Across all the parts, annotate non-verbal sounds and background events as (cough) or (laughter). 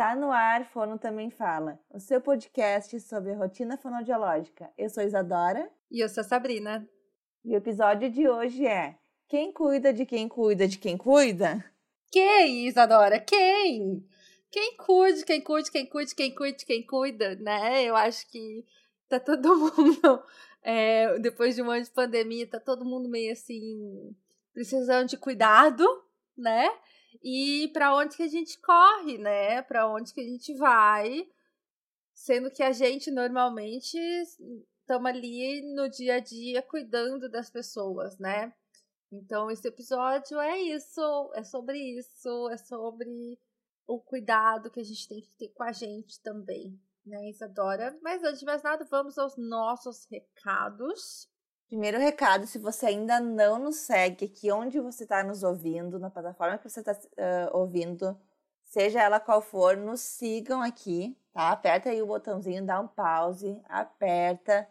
Está no ar, Fono Também Fala, o seu podcast sobre a rotina fonodiológica. Eu sou Isadora. E eu sou Sabrina. E o episódio de hoje é Quem cuida de quem cuida de quem cuida? Quem, Isadora? Quem? Quem cuide, quem cuide, quem cuide, quem cuide, quem cuida, né? Eu acho que tá todo (laughs) mundo, é, depois de um ano de pandemia, tá todo mundo meio assim, precisando de cuidado, né? E para onde que a gente corre, né? Para onde que a gente vai, sendo que a gente normalmente estamos ali no dia a dia cuidando das pessoas, né? Então esse episódio é isso, é sobre isso, é sobre o cuidado que a gente tem que ter com a gente também, né, Isadora? Mas antes de mais nada, vamos aos nossos recados. Primeiro recado, se você ainda não nos segue aqui onde você está nos ouvindo, na plataforma que você está uh, ouvindo, seja ela qual for, nos sigam aqui, tá? Aperta aí o botãozinho, dá um pause, aperta,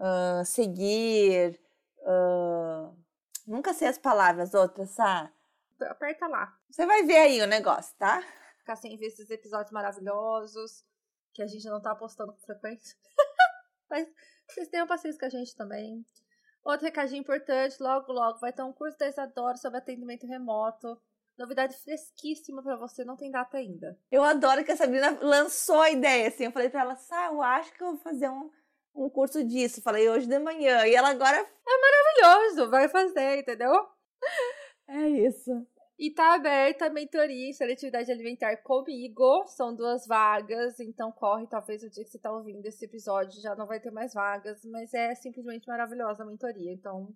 uh, seguir, uh, nunca sei as palavras outras, sabe? Aperta lá. Você vai ver aí o negócio, tá? Ficar sem ver esses episódios maravilhosos que a gente não tá postando com frequência. Mas vocês tenham paciência com a gente também. Outro recadinho importante, logo, logo vai ter um curso da Isadora sobre atendimento remoto. Novidade fresquíssima para você, não tem data ainda. Eu adoro que a Sabrina lançou a ideia, assim. Eu falei para ela, Sá, eu acho que eu vou fazer um, um curso disso. Falei hoje de manhã. E ela agora. É maravilhoso, vai fazer, entendeu? (laughs) É isso. E tá aberta a mentoria em seletividade alimentar comigo. São duas vagas, então corre. Talvez o dia que você tá ouvindo esse episódio já não vai ter mais vagas, mas é simplesmente maravilhosa a mentoria. Então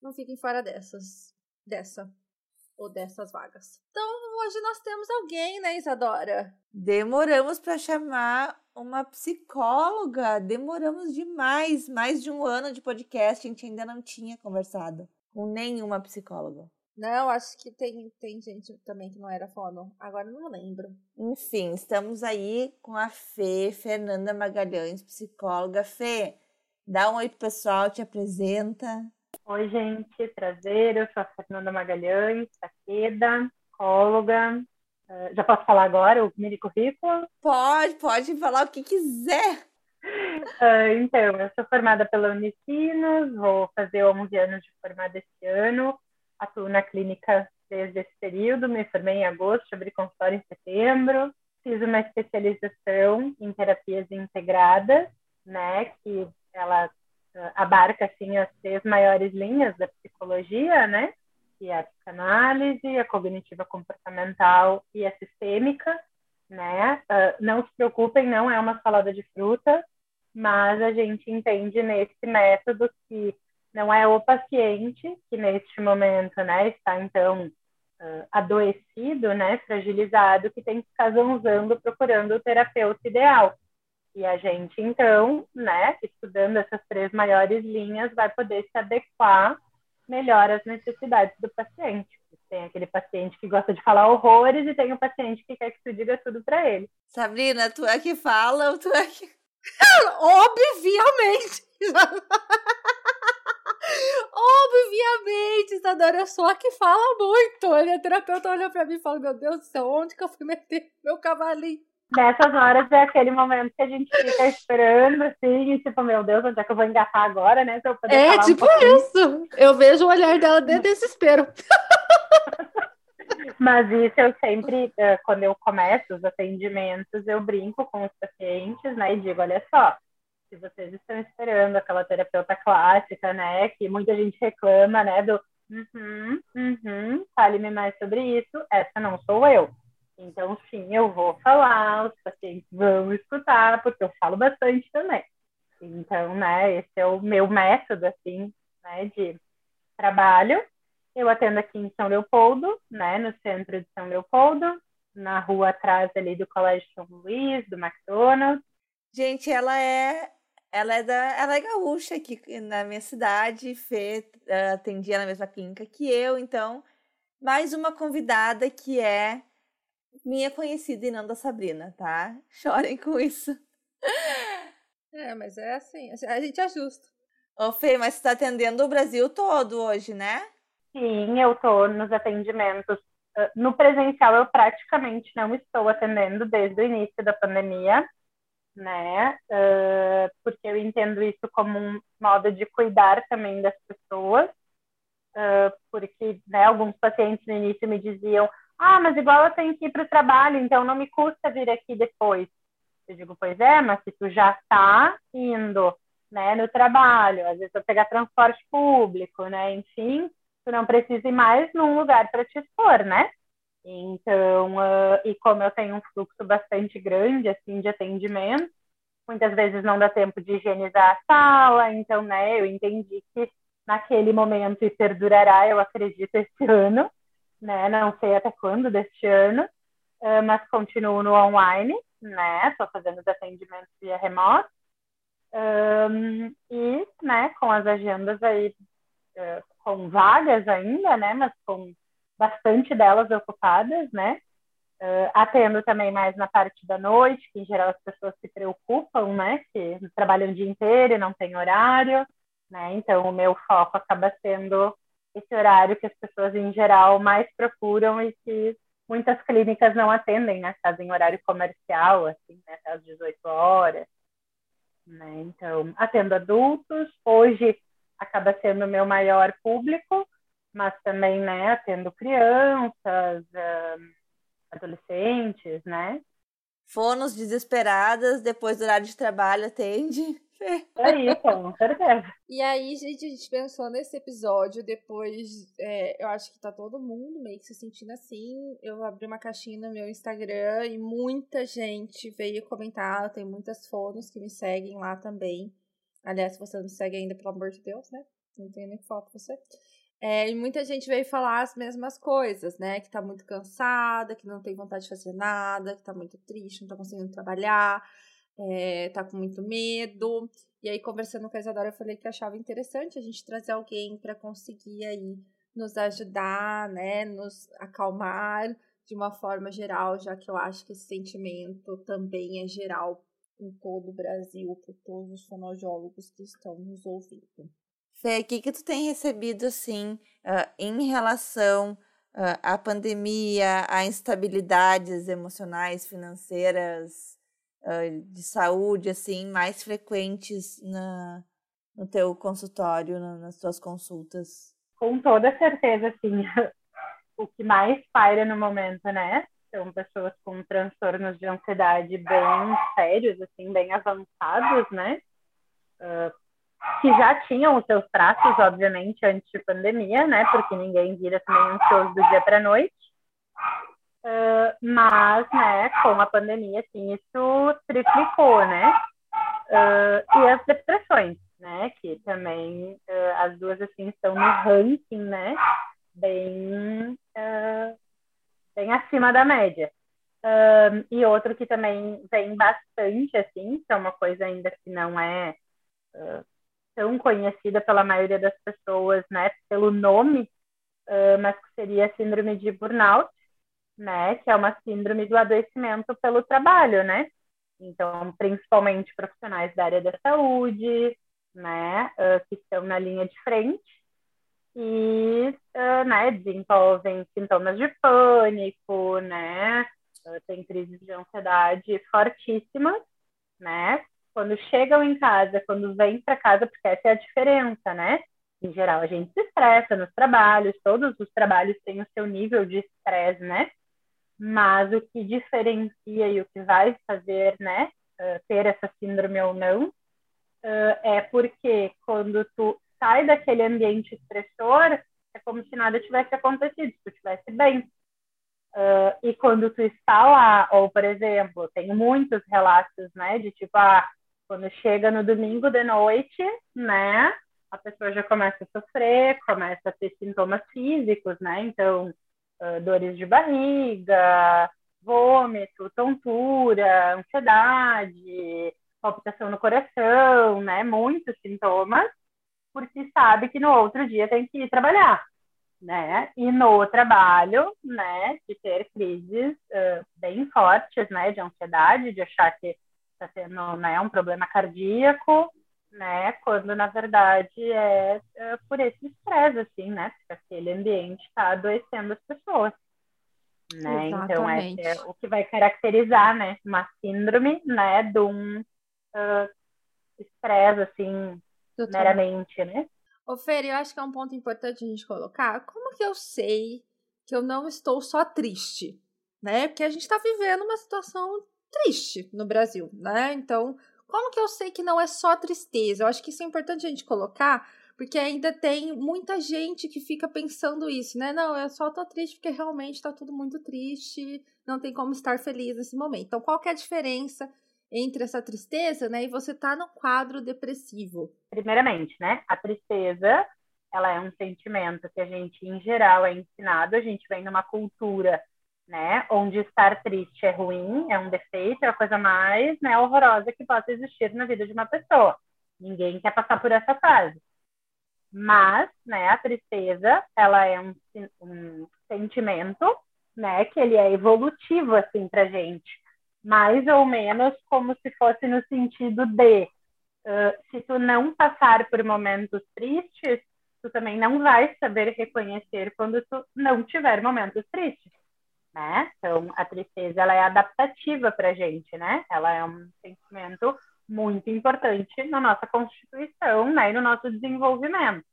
não fiquem fora dessas. Dessa. Ou dessas vagas. Então hoje nós temos alguém, né, Isadora? Demoramos para chamar uma psicóloga. Demoramos demais. Mais de um ano de podcast, a gente ainda não tinha conversado com nenhuma psicóloga. Não, acho que tem, tem gente também que não era fono. Agora não lembro. Enfim, estamos aí com a Fê, Fernanda Magalhães, psicóloga. Fê, dá um oi pro pessoal, te apresenta. Oi, gente, prazer. Eu sou a Fernanda Magalhães, taqueda, psicóloga. Uh, já posso falar agora o mini currículo? Pode, pode falar o que quiser. Uh, (laughs) então, eu sou formada pela Unicinos, vou fazer 11 anos de formada esse ano atuo na clínica desde esse período, me formei em agosto, abri consultório em setembro, fiz uma especialização em terapias integradas, né, que ela uh, abarca assim as três maiores linhas da psicologia, né, que é a psicanálise, a cognitiva comportamental e a sistêmica, né? Uh, não se preocupem, não é uma salada de fruta, mas a gente entende nesse método que não é o paciente que neste momento, né, está então uh, adoecido, né, fragilizado, que tem que ficar zanzando procurando o terapeuta ideal. E a gente então, né, estudando essas três maiores linhas, vai poder se adequar melhor às necessidades do paciente. Tem aquele paciente que gosta de falar horrores e tem o paciente que quer que tu diga tudo para ele. Sabrina, tu é que fala ou tu é que. (laughs) Obviamente! (laughs) Obviamente, Isadora, eu sou a que fala muito. A minha terapeuta olha pra mim e fala: Meu Deus do céu, onde que eu fui meter meu cavalinho? Nessas horas é aquele momento que a gente fica (laughs) esperando, assim, e tipo, meu Deus, onde é que eu vou engatar agora, né? é, tipo um isso. Eu vejo o olhar dela de desespero. (laughs) Mas isso eu sempre, eh, quando eu começo os atendimentos, eu brinco com os pacientes, né? E digo, olha só, se vocês estão esperando aquela terapeuta clássica, né, que muita gente reclama, né, do uhum, uhum, fale-me mais sobre isso, essa não sou eu. Então, sim, eu vou falar, os pacientes vão escutar, porque eu falo bastante também. Então, né, esse é o meu método, assim, né, de trabalho. Eu atendo aqui em São Leopoldo, né, no centro de São Leopoldo, na rua atrás ali do Colégio São Luís, do McDonald's. Gente, ela é ela é, da, ela é gaúcha aqui na minha cidade, Fê uh, atendia na mesma clínica que eu, então, mais uma convidada que é minha conhecida e não da Sabrina, tá? Chorem com isso. É, mas é assim, a gente ajusta. Ô Fê, mas você está atendendo o Brasil todo hoje, né? Sim, eu estou nos atendimentos no presencial eu praticamente não estou atendendo desde o início da pandemia, né? Uh, porque eu entendo isso como um modo de cuidar também das pessoas, uh, porque né, alguns pacientes no início me diziam, ah, mas igual eu tenho que ir para o trabalho, então não me custa vir aqui depois. Eu digo, pois é, mas se tu já está indo né, no trabalho, às vezes eu pegar transporte público, né, enfim, tu não precisa ir mais num lugar para te expor, né? Então, uh, e como eu tenho um fluxo bastante grande, assim, de atendimento, muitas vezes não dá tempo de higienizar a sala, então, né, eu entendi que naquele momento e perdurará, eu acredito, esse (laughs) ano, né, não sei até quando deste ano, uh, mas continuo no online, né, estou fazendo os atendimentos via remoto, um, e, né, com as agendas aí, uh, com vagas ainda, né, mas com bastante delas ocupadas, né? Uh, atendo também mais na parte da noite, que em geral as pessoas se preocupam, né? Que trabalham o dia inteiro e não tem horário, né? Então o meu foco acaba sendo esse horário que as pessoas em geral mais procuram e que muitas clínicas não atendem, né? Fazem horário comercial, assim, né? até às 18 horas. Né? Então, atendo adultos. Hoje acaba sendo o meu maior público, mas também, né, atendo crianças, adolescentes, né? Fonos desesperadas, depois do horário de trabalho, atende. (laughs) É isso, com certeza. E aí, gente, a gente pensou nesse episódio, depois, é, eu acho que tá todo mundo meio que se sentindo assim. Eu abri uma caixinha no meu Instagram e muita gente veio comentar, tem muitas fonos que me seguem lá também. Aliás, se você não me segue ainda, pelo amor de Deus, né? Não tenho nem foto você. É, e muita gente veio falar as mesmas coisas, né? Que tá muito cansada, que não tem vontade de fazer nada, que tá muito triste, não tá conseguindo trabalhar, é, tá com muito medo. E aí, conversando com a Isadora, eu falei que achava interessante a gente trazer alguém para conseguir aí nos ajudar, né? Nos acalmar de uma forma geral, já que eu acho que esse sentimento também é geral em todo o Brasil, por todos os fonoaudiólogos que estão nos ouvindo. Fê, o que, que tu tem recebido, assim, uh, em relação uh, à pandemia, a instabilidades emocionais, financeiras, uh, de saúde, assim, mais frequentes na, no teu consultório, na, nas tuas consultas? Com toda certeza, sim. (laughs) o que mais paira no momento, né? São pessoas com transtornos de ansiedade bem sérios, assim, bem avançados, né? Uh, que já tinham os seus traços, obviamente, antes de pandemia, né? Porque ninguém vira também ansioso do dia para noite. Uh, mas, né, com a pandemia, assim, isso triplicou, né? Uh, e as depressões, né? Que também uh, as duas, assim, estão no ranking, né? Bem, bem acima da média. e outro que também vem bastante, assim, que é uma coisa ainda que não é tão conhecida pela maioria das pessoas, né, pelo nome, uh, mas que seria a síndrome de burnout, né, que é uma síndrome do adoecimento pelo trabalho, né? Então, principalmente profissionais da área da saúde, né, uh, que estão na linha de frente e, uh, né, desenvolvem sintomas de pânico, né, tem crises de ansiedade fortíssimas, né, quando chegam em casa, quando vêm para casa, porque essa é a diferença, né? Em geral, a gente se estressa nos trabalhos, todos os trabalhos têm o seu nível de estresse, né? Mas o que diferencia e o que vai fazer, né, uh, ter essa síndrome ou não, uh, é porque quando tu sai daquele ambiente estressor, é como se nada tivesse acontecido, se tu estivesse bem. Uh, e quando tu está lá, ou por exemplo, tenho muitos relatos, né, de tipo, ah, quando chega no domingo de noite, né, a pessoa já começa a sofrer, começa a ter sintomas físicos, né? Então, uh, dores de barriga, vômito, tontura, ansiedade, palpitação no coração, né? Muitos sintomas, porque sabe que no outro dia tem que ir trabalhar, né? E no trabalho, né, de ter crises uh, bem fortes, né, de ansiedade, de achar que está tendo né, um problema cardíaco, né? Quando na verdade é, é por esse estresse, assim, né? Porque aquele ambiente está adoecendo as pessoas. né? Então, esse é o que vai caracterizar, né, uma síndrome, né, de um uh, estresse, assim, meramente, né? Ô, Fer, eu acho que é um ponto importante a gente colocar. Como que eu sei que eu não estou só triste? Né? Porque a gente está vivendo uma situação triste no Brasil, né? Então, como que eu sei que não é só tristeza? Eu acho que isso é importante a gente colocar, porque ainda tem muita gente que fica pensando isso, né? Não, eu só tô triste porque realmente tá tudo muito triste, não tem como estar feliz nesse momento. Então, qual que é a diferença entre essa tristeza, né, e você tá no quadro depressivo? Primeiramente, né, a tristeza, ela é um sentimento que a gente, em geral, é ensinado, a gente vem numa cultura, né, onde estar triste é ruim, é um defeito, é a coisa mais, né, horrorosa que possa existir na vida de uma pessoa. Ninguém quer passar por essa fase. Mas, né, a tristeza, ela é um, um sentimento, né, que ele é evolutivo, assim, pra gente mais ou menos como se fosse no sentido de uh, se tu não passar por momentos tristes, tu também não vai saber reconhecer quando tu não tiver momentos tristes, né? Então, a tristeza, ela é adaptativa para gente, né? Ela é um sentimento muito importante na nossa constituição, né? E no nosso desenvolvimento.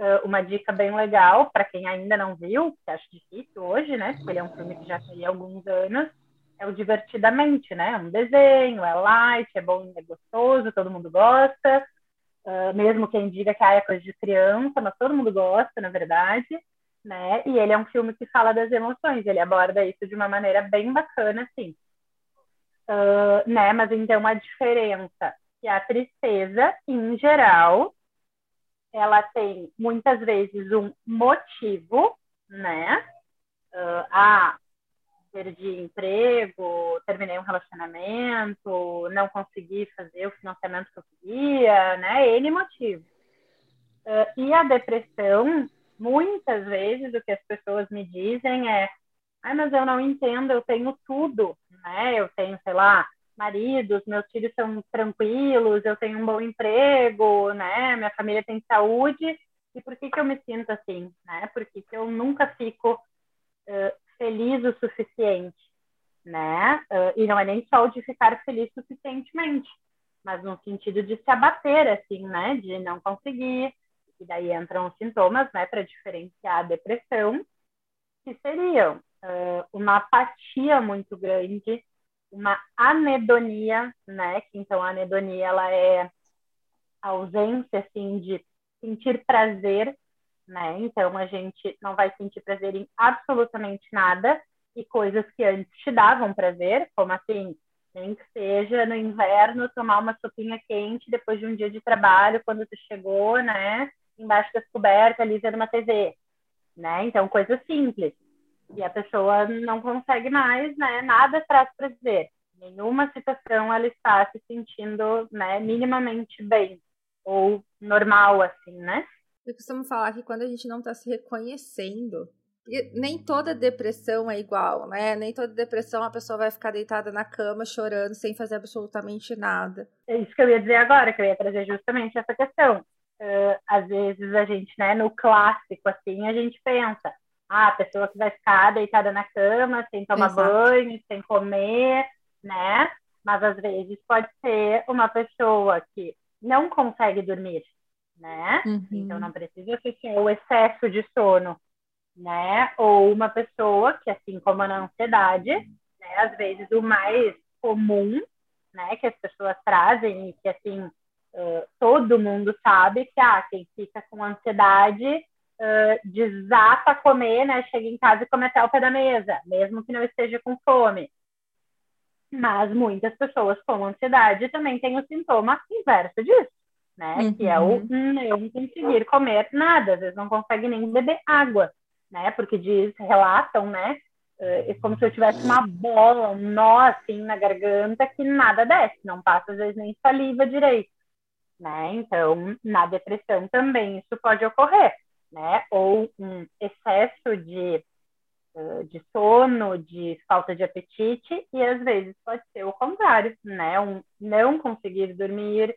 Uh, uma dica bem legal para quem ainda não viu, que acho difícil hoje, né? Porque ele é um filme que já tem alguns anos, é o divertidamente, né? É um desenho, é light, é bom, é gostoso, todo mundo gosta. Uh, mesmo quem diga que ah, é coisa de criança, mas todo mundo gosta, na verdade. Né? E ele é um filme que fala das emoções, ele aborda isso de uma maneira bem bacana, assim. Uh, né? Mas então a diferença que a tristeza, em geral, ela tem muitas vezes um motivo, né? Uh, ah, perdi emprego, terminei um relacionamento, não consegui fazer o financiamento que eu queria, né? N motivos. Uh, e a depressão, muitas vezes, o que as pessoas me dizem é: ai, mas eu não entendo, eu tenho tudo, né? Eu tenho, sei lá, maridos, meus filhos são tranquilos, eu tenho um bom emprego, né? Minha família tem saúde. E por que, que eu me sinto assim, né? Por que, que eu nunca fico uh, feliz o suficiente, né? Uh, e não é nem só o de ficar feliz suficientemente, mas no sentido de se abater, assim, né? De não conseguir. E daí entram os sintomas, né? Para diferenciar a depressão, que seriam uh, uma apatia muito grande, uma anedonia, né? Que então a anedonia ela é a ausência assim de sentir prazer né? Então a gente não vai sentir prazer em absolutamente nada e coisas que antes te davam prazer, como assim, nem que seja no inverno tomar uma sopinha quente depois de um dia de trabalho, quando tu chegou, né? Embaixo das cobertas, ali vendo uma TV, né? Então coisas simples. E a pessoa não consegue mais, né? Nada traz prazer. Nenhuma situação ela está se sentindo, né? Minimamente bem ou normal, assim, né? Eu costumo falar que quando a gente não está se reconhecendo, nem toda depressão é igual, né? Nem toda depressão a pessoa vai ficar deitada na cama chorando sem fazer absolutamente nada. É isso que eu ia dizer agora, que eu ia trazer justamente essa questão. Uh, às vezes a gente, né, no clássico, assim, a gente pensa, ah, a pessoa que vai ficar deitada na cama, sem tomar Exato. banho, sem comer, né? Mas às vezes pode ser uma pessoa que não consegue dormir, né? Uhum. Então não precisa ser o excesso de sono, né? Ou uma pessoa que, assim como na ansiedade, né? Às vezes o mais comum, né? Que as pessoas trazem e que, assim, uh, todo mundo sabe que, ah, quem fica com ansiedade uh, desata comer, né? Chega em casa e come até o pé da mesa, mesmo que não esteja com fome. Mas muitas pessoas com ansiedade também têm o sintoma inverso disso né? Uhum. Que é o uhum. não conseguir comer nada, às vezes não consegue nem beber água, né? Porque diz, relatam, né? É como se eu tivesse uma bola, um nó assim na garganta que nada desce, não passa às vezes nem saliva direito, né? Então, na depressão também isso pode ocorrer, né? Ou um excesso de de sono, de falta de apetite, e às vezes pode ser o contrário, né? Um não conseguir dormir,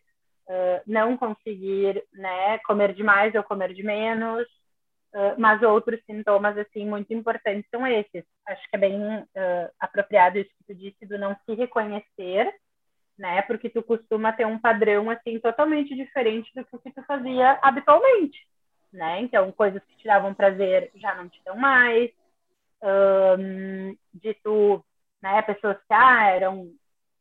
não conseguir né, comer demais ou comer de menos, mas outros sintomas, assim, muito importantes são esses. Acho que é bem apropriado isso que tu disse, do não se reconhecer, né? Porque tu costuma ter um padrão, assim, totalmente diferente do que tu fazia habitualmente, né? Então, coisas que te davam prazer já não te dão mais. Um, de tu, né? Pessoas que ah, eram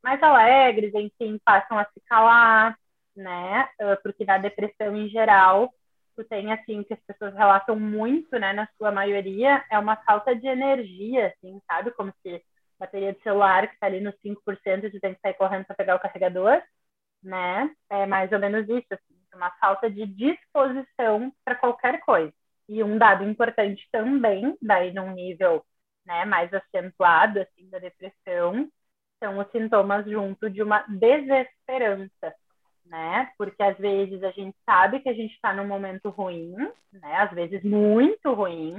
mais alegres, enfim, passam a se calar, né? Porque na depressão em geral tu tem, assim, que as pessoas relatam muito, né, na sua maioria, é uma falta de energia, assim, sabe? Como se bateria de celular que está ali nos 5% e tu tem que sair correndo para pegar o carregador, né? É mais ou menos isso, assim, uma falta de disposição para qualquer coisa. E um dado importante também, daí num nível né, mais acentuado, assim, da depressão, são os sintomas junto de uma desesperança, né? Porque às vezes a gente sabe que a gente está num momento ruim, né? Às vezes muito ruim,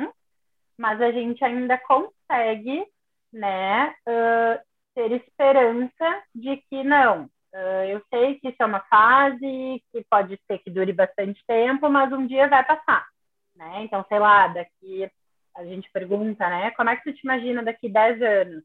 mas a gente ainda consegue, né? Uh, ter esperança de que não. Uh, eu sei que isso é uma fase que pode ser que dure bastante tempo, mas um dia vai passar, né? Então, sei lá, daqui a gente pergunta, né? Como é que tu te imagina daqui 10 anos?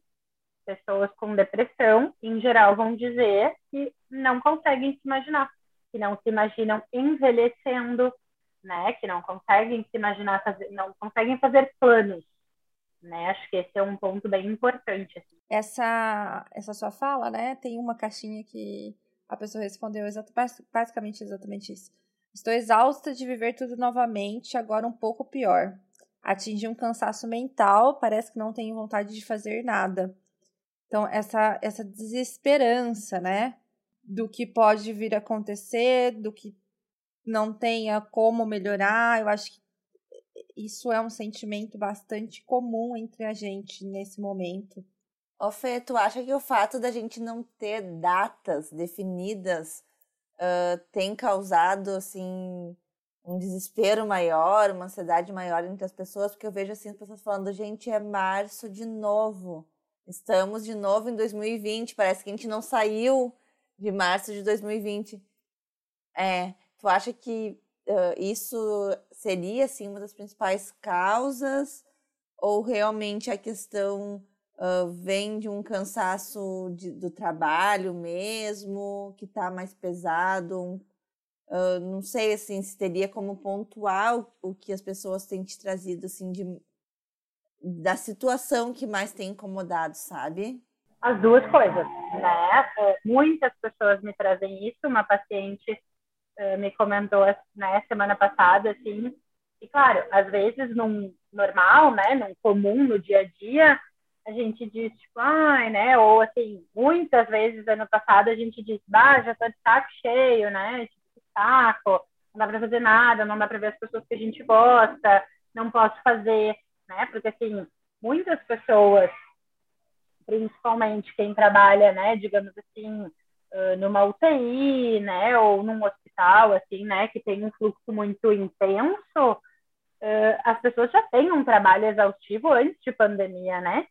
pessoas com depressão, em geral, vão dizer que não conseguem se imaginar, que não se imaginam envelhecendo, né? Que não conseguem se imaginar fazer, não conseguem fazer planos, né? Acho que esse é um ponto bem importante. Assim. Essa essa sua fala, né? Tem uma caixinha que a pessoa respondeu exato, basicamente exatamente isso. Estou exausta de viver tudo novamente, agora um pouco pior. Atingi um cansaço mental, parece que não tenho vontade de fazer nada. Então, essa, essa desesperança, né? Do que pode vir a acontecer, do que não tenha como melhorar, eu acho que isso é um sentimento bastante comum entre a gente nesse momento. Ô Fê, tu acha que o fato da gente não ter datas definidas uh, tem causado, assim, um desespero maior, uma ansiedade maior entre as pessoas? Porque eu vejo, assim, as pessoas falando, gente, é março de novo. Estamos de novo em 2020. Parece que a gente não saiu de março de 2020. É, tu acha que uh, isso seria assim uma das principais causas ou realmente a questão uh, vem de um cansaço de, do trabalho mesmo que está mais pesado? Um, uh, não sei assim se teria como pontuar o, o que as pessoas têm te trazido assim de da situação que mais tem incomodado, sabe? As duas coisas, né? Muitas pessoas me trazem isso. Uma paciente uh, me comentou né, semana passada, assim, e claro, às vezes num normal, né, num comum, no dia a dia, a gente diz, tipo, ai, né, ou assim, muitas vezes ano passado a gente diz, bah, já tô de saco cheio, né, tipo, saco, não dá pra fazer nada, não dá pra ver as pessoas que a gente gosta, não posso fazer né? Porque, assim, muitas pessoas, principalmente quem trabalha, né, digamos assim, numa UTI, né, ou num hospital, assim, né, que tem um fluxo muito intenso, as pessoas já têm um trabalho exaustivo antes de pandemia, né?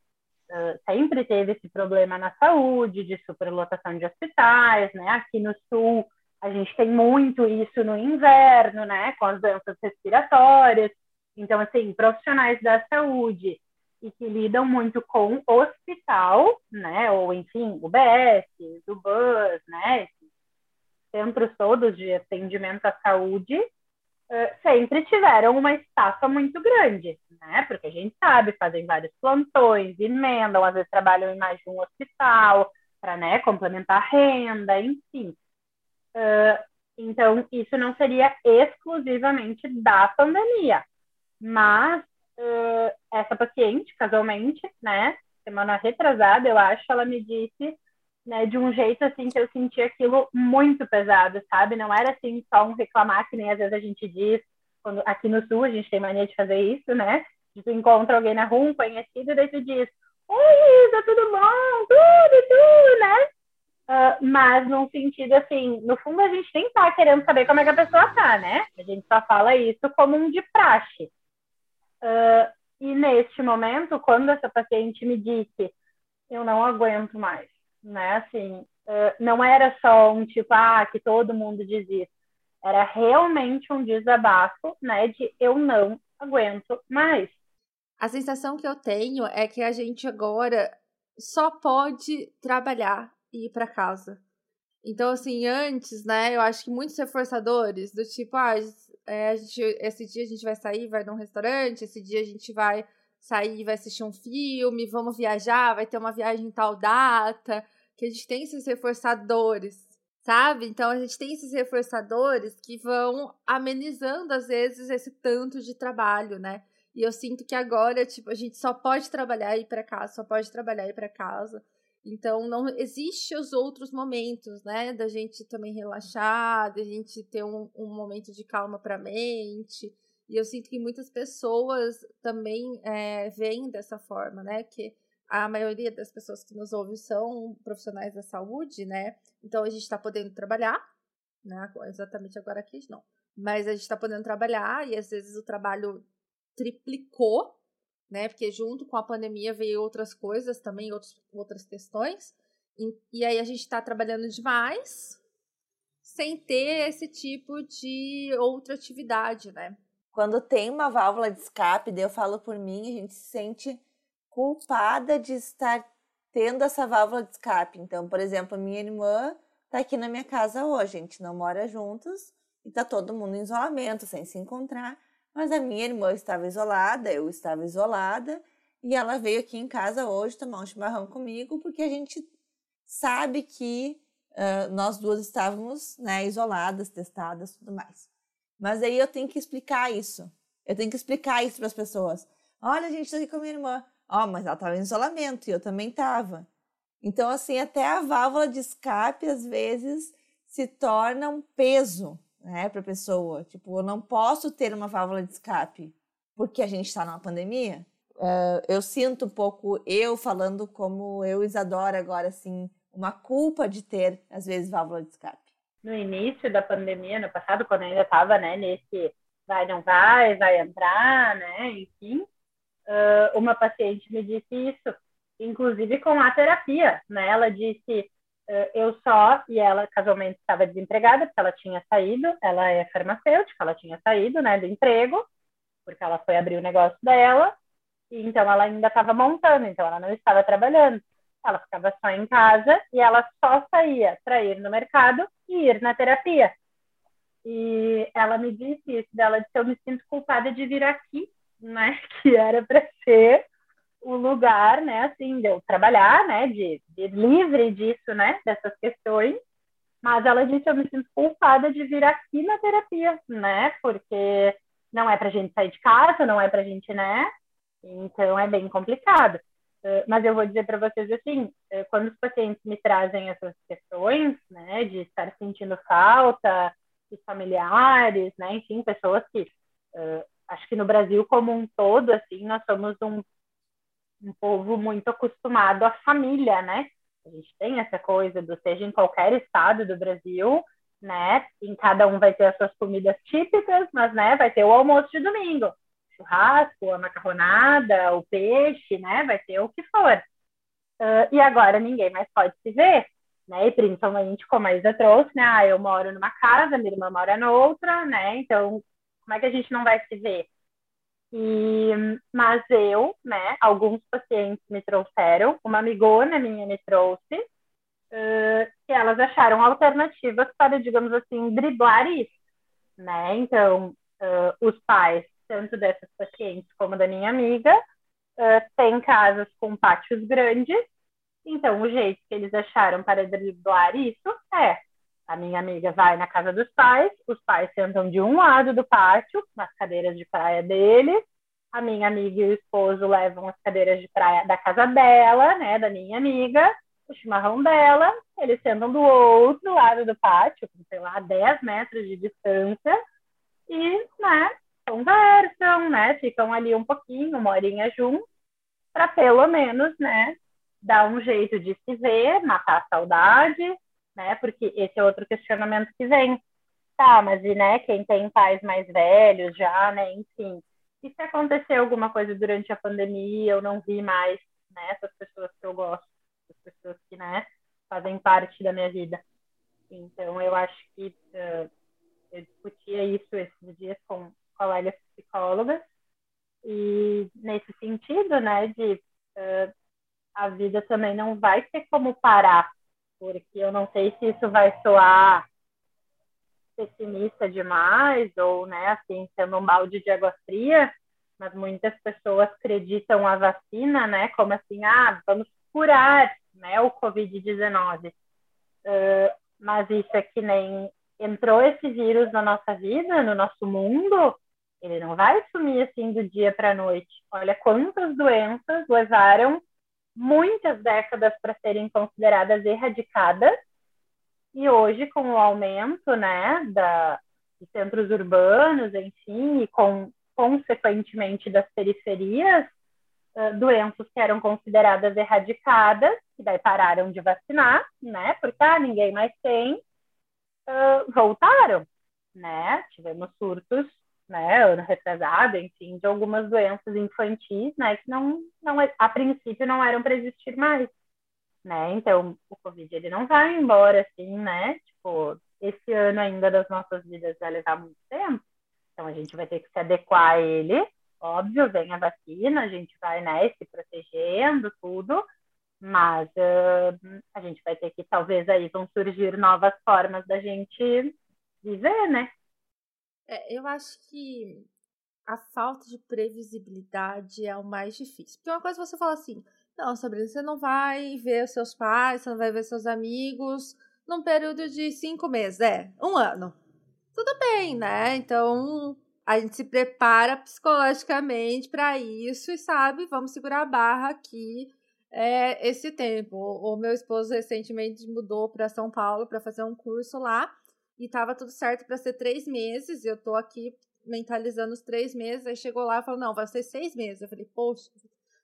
sempre teve esse problema na saúde, de superlotação de hospitais, né? Aqui no sul, a gente tem muito isso no inverno, né? Com as doenças respiratórias. Então, assim, profissionais da saúde e que lidam muito com hospital, né, ou enfim, UBS, BUS, né, centros todos de atendimento à saúde, uh, sempre tiveram uma estafa muito grande, né, porque a gente sabe, fazem vários plantões, emendam, às vezes trabalham em mais de um hospital para, né, complementar a renda, enfim. Uh, então, isso não seria exclusivamente da pandemia, mas uh, essa paciente, casualmente, né, semana retrasada, eu acho, ela me disse, né, de um jeito assim que eu senti aquilo muito pesado, sabe? Não era assim só um reclamar que nem às vezes a gente diz, quando aqui no sul a gente tem mania de fazer isso, né? Tu encontra alguém na rua, um conhecido, e daí tu diz, Oi, Isa, tudo bom? Tudo, tudo, né? Uh, mas num sentido assim, no fundo a gente nem tá querendo saber como é que a pessoa tá, né? A gente só fala isso como um de praxe. Uh, e neste momento, quando essa paciente me disse, eu não aguento mais, né? Assim, uh, não era só um tipo, ah, que todo mundo diz isso. Era realmente um desabafo, né? De eu não aguento mais. A sensação que eu tenho é que a gente agora só pode trabalhar e ir para casa. Então, assim, antes, né, eu acho que muitos reforçadores, do tipo, ah, é, a gente, esse dia a gente vai sair, vai num restaurante, esse dia a gente vai sair, vai assistir um filme, vamos viajar, vai ter uma viagem em tal data, que a gente tem esses reforçadores, sabe? Então a gente tem esses reforçadores que vão amenizando às vezes esse tanto de trabalho, né? E eu sinto que agora, tipo, a gente só pode trabalhar e ir para casa, só pode trabalhar e ir para casa. Então, não existe os outros momentos, né? Da gente também relaxar, da gente ter um, um momento de calma para a mente. E eu sinto que muitas pessoas também é, veem dessa forma, né? Que a maioria das pessoas que nos ouvem são profissionais da saúde, né? Então, a gente está podendo trabalhar, né? Exatamente agora aqui, não. Mas a gente está podendo trabalhar e às vezes o trabalho triplicou né? Porque junto com a pandemia veio outras coisas também, outros, outras questões. E, e aí a gente está trabalhando demais sem ter esse tipo de outra atividade, né? Quando tem uma válvula de escape, eu falo por mim, a gente se sente culpada de estar tendo essa válvula de escape. Então, por exemplo, minha irmã está aqui na minha casa hoje, a gente não mora juntos e tá todo mundo em isolamento, sem se encontrar. Mas a minha irmã estava isolada, eu estava isolada, e ela veio aqui em casa hoje tomar um chimarrão comigo, porque a gente sabe que uh, nós duas estávamos né, isoladas, testadas tudo mais. Mas aí eu tenho que explicar isso. Eu tenho que explicar isso para as pessoas. Olha, gente está aqui com a minha irmã. Ó, oh, mas ela estava em isolamento e eu também estava. Então, assim, até a válvula de escape, às vezes, se torna um peso né, para a pessoa. Tipo, eu não posso ter uma válvula de escape porque a gente está numa pandemia. Uh, eu sinto um pouco, eu falando como eu, Isadora, agora, assim, uma culpa de ter, às vezes, válvula de escape. No início da pandemia, no passado, quando eu ainda estava né, nesse vai, não vai, vai entrar, né, enfim, uh, uma paciente me disse isso, inclusive com a terapia, né, ela disse, eh, eu só, e ela casualmente estava desempregada, porque ela tinha saído, ela é farmacêutica, ela tinha saído, né, do emprego, porque ela foi abrir o negócio dela, e então ela ainda estava montando, então ela não estava trabalhando. Ela ficava só em casa e ela só saía para ir no mercado e ir na terapia. E ela me disse isso dela, disse, eu me sinto culpada de vir aqui, né, (laughs) que era para ser o lugar, né, assim, de eu trabalhar, né, de, de livre disso, né, dessas questões. Mas ela disse, eu me sinto culpada de vir aqui na terapia, né, porque não é pra gente sair de casa, não é pra gente, né, então é bem complicado. Mas eu vou dizer para vocês assim, quando os pacientes me trazem essas questões, né, de estar sentindo falta, de familiares, né, enfim, pessoas que uh, acho que no Brasil como um todo, assim, nós somos um um povo muito acostumado à família, né? A gente tem essa coisa do seja em qualquer estado do Brasil, né? Em cada um vai ter as suas comidas típicas, mas né, vai ter o almoço de domingo, churrasco, a macarronada, o peixe, né? Vai ter o que for. Uh, e agora ninguém mais pode se ver, né? E principalmente como a Isa trouxe, né? Ah, eu moro numa casa, minha irmã mora noutra, né? Então, como é que a gente não vai se ver? E, mas eu, né, alguns pacientes me trouxeram, uma amigona minha me trouxe, uh, que elas acharam alternativas para, digamos assim, driblar isso, né? Então, uh, os pais, tanto dessas pacientes como da minha amiga, uh, têm casas com pátios grandes, então o jeito que eles acharam para driblar isso é a minha amiga vai na casa dos pais, os pais sentam de um lado do pátio, nas cadeiras de praia deles, a minha amiga e o esposo levam as cadeiras de praia da casa dela, né, da minha amiga, o chimarrão dela, eles sentam do outro lado do pátio, com, sei lá, 10 metros de distância, e, né, conversam, né, ficam ali um pouquinho, uma horinha juntos, para pelo menos, né, dar um jeito de se ver, matar a saudade, né? Porque esse é outro questionamento que vem. Tá, mas e, né, quem tem pais mais velhos já, né, enfim. E se acontecer alguma coisa durante a pandemia, eu não vi mais, né, essas pessoas que eu gosto, as pessoas que, né, fazem parte da minha vida. Então, eu acho que uh, eu discutia isso esses dias com colegas psicólogas, E nesse sentido, né, de uh, a vida também não vai ter como parar, porque eu não sei se isso vai soar pessimista demais ou, né, assim, sendo um balde de água fria, mas muitas pessoas acreditam a vacina, né, como assim, ah, vamos curar, né, o Covid-19. Uh, mas isso é que nem entrou esse vírus na nossa vida, no nosso mundo, ele não vai sumir assim do dia para a noite. Olha quantas doenças levaram muitas décadas para serem consideradas erradicadas. E hoje com o aumento, né, da, de centros urbanos, enfim, e com consequentemente das periferias, doenças que eram consideradas erradicadas, que daí pararam de vacinar, né, porque ah, ninguém mais tem, uh, voltaram, né, tivemos surtos, né, ano retrasado, enfim, de algumas doenças infantis, né, que não, não a princípio não eram para existir mais, né, então o Covid ele não vai embora assim, né, tipo, esse ano ainda das nossas vidas vai levar muito tempo, então a gente vai ter que se adequar a ele. Óbvio, vem a vacina, a gente vai né, se protegendo, tudo, mas uh, a gente vai ter que, talvez aí vão surgir novas formas da gente viver, né? É, eu acho que a falta de previsibilidade é o mais difícil. Porque uma coisa você fala assim, não, Sabrina, você não vai ver seus pais, você não vai ver seus amigos num período de cinco meses, é, um ano tudo bem, né? Então a gente se prepara psicologicamente para isso e sabe, vamos segurar a barra aqui é, esse tempo. O, meu esposo recentemente mudou para São Paulo para fazer um curso lá e tava tudo certo para ser três meses. E eu tô aqui mentalizando os três meses. Aí chegou lá e falou: não, vai ser seis meses. Eu falei: poxa,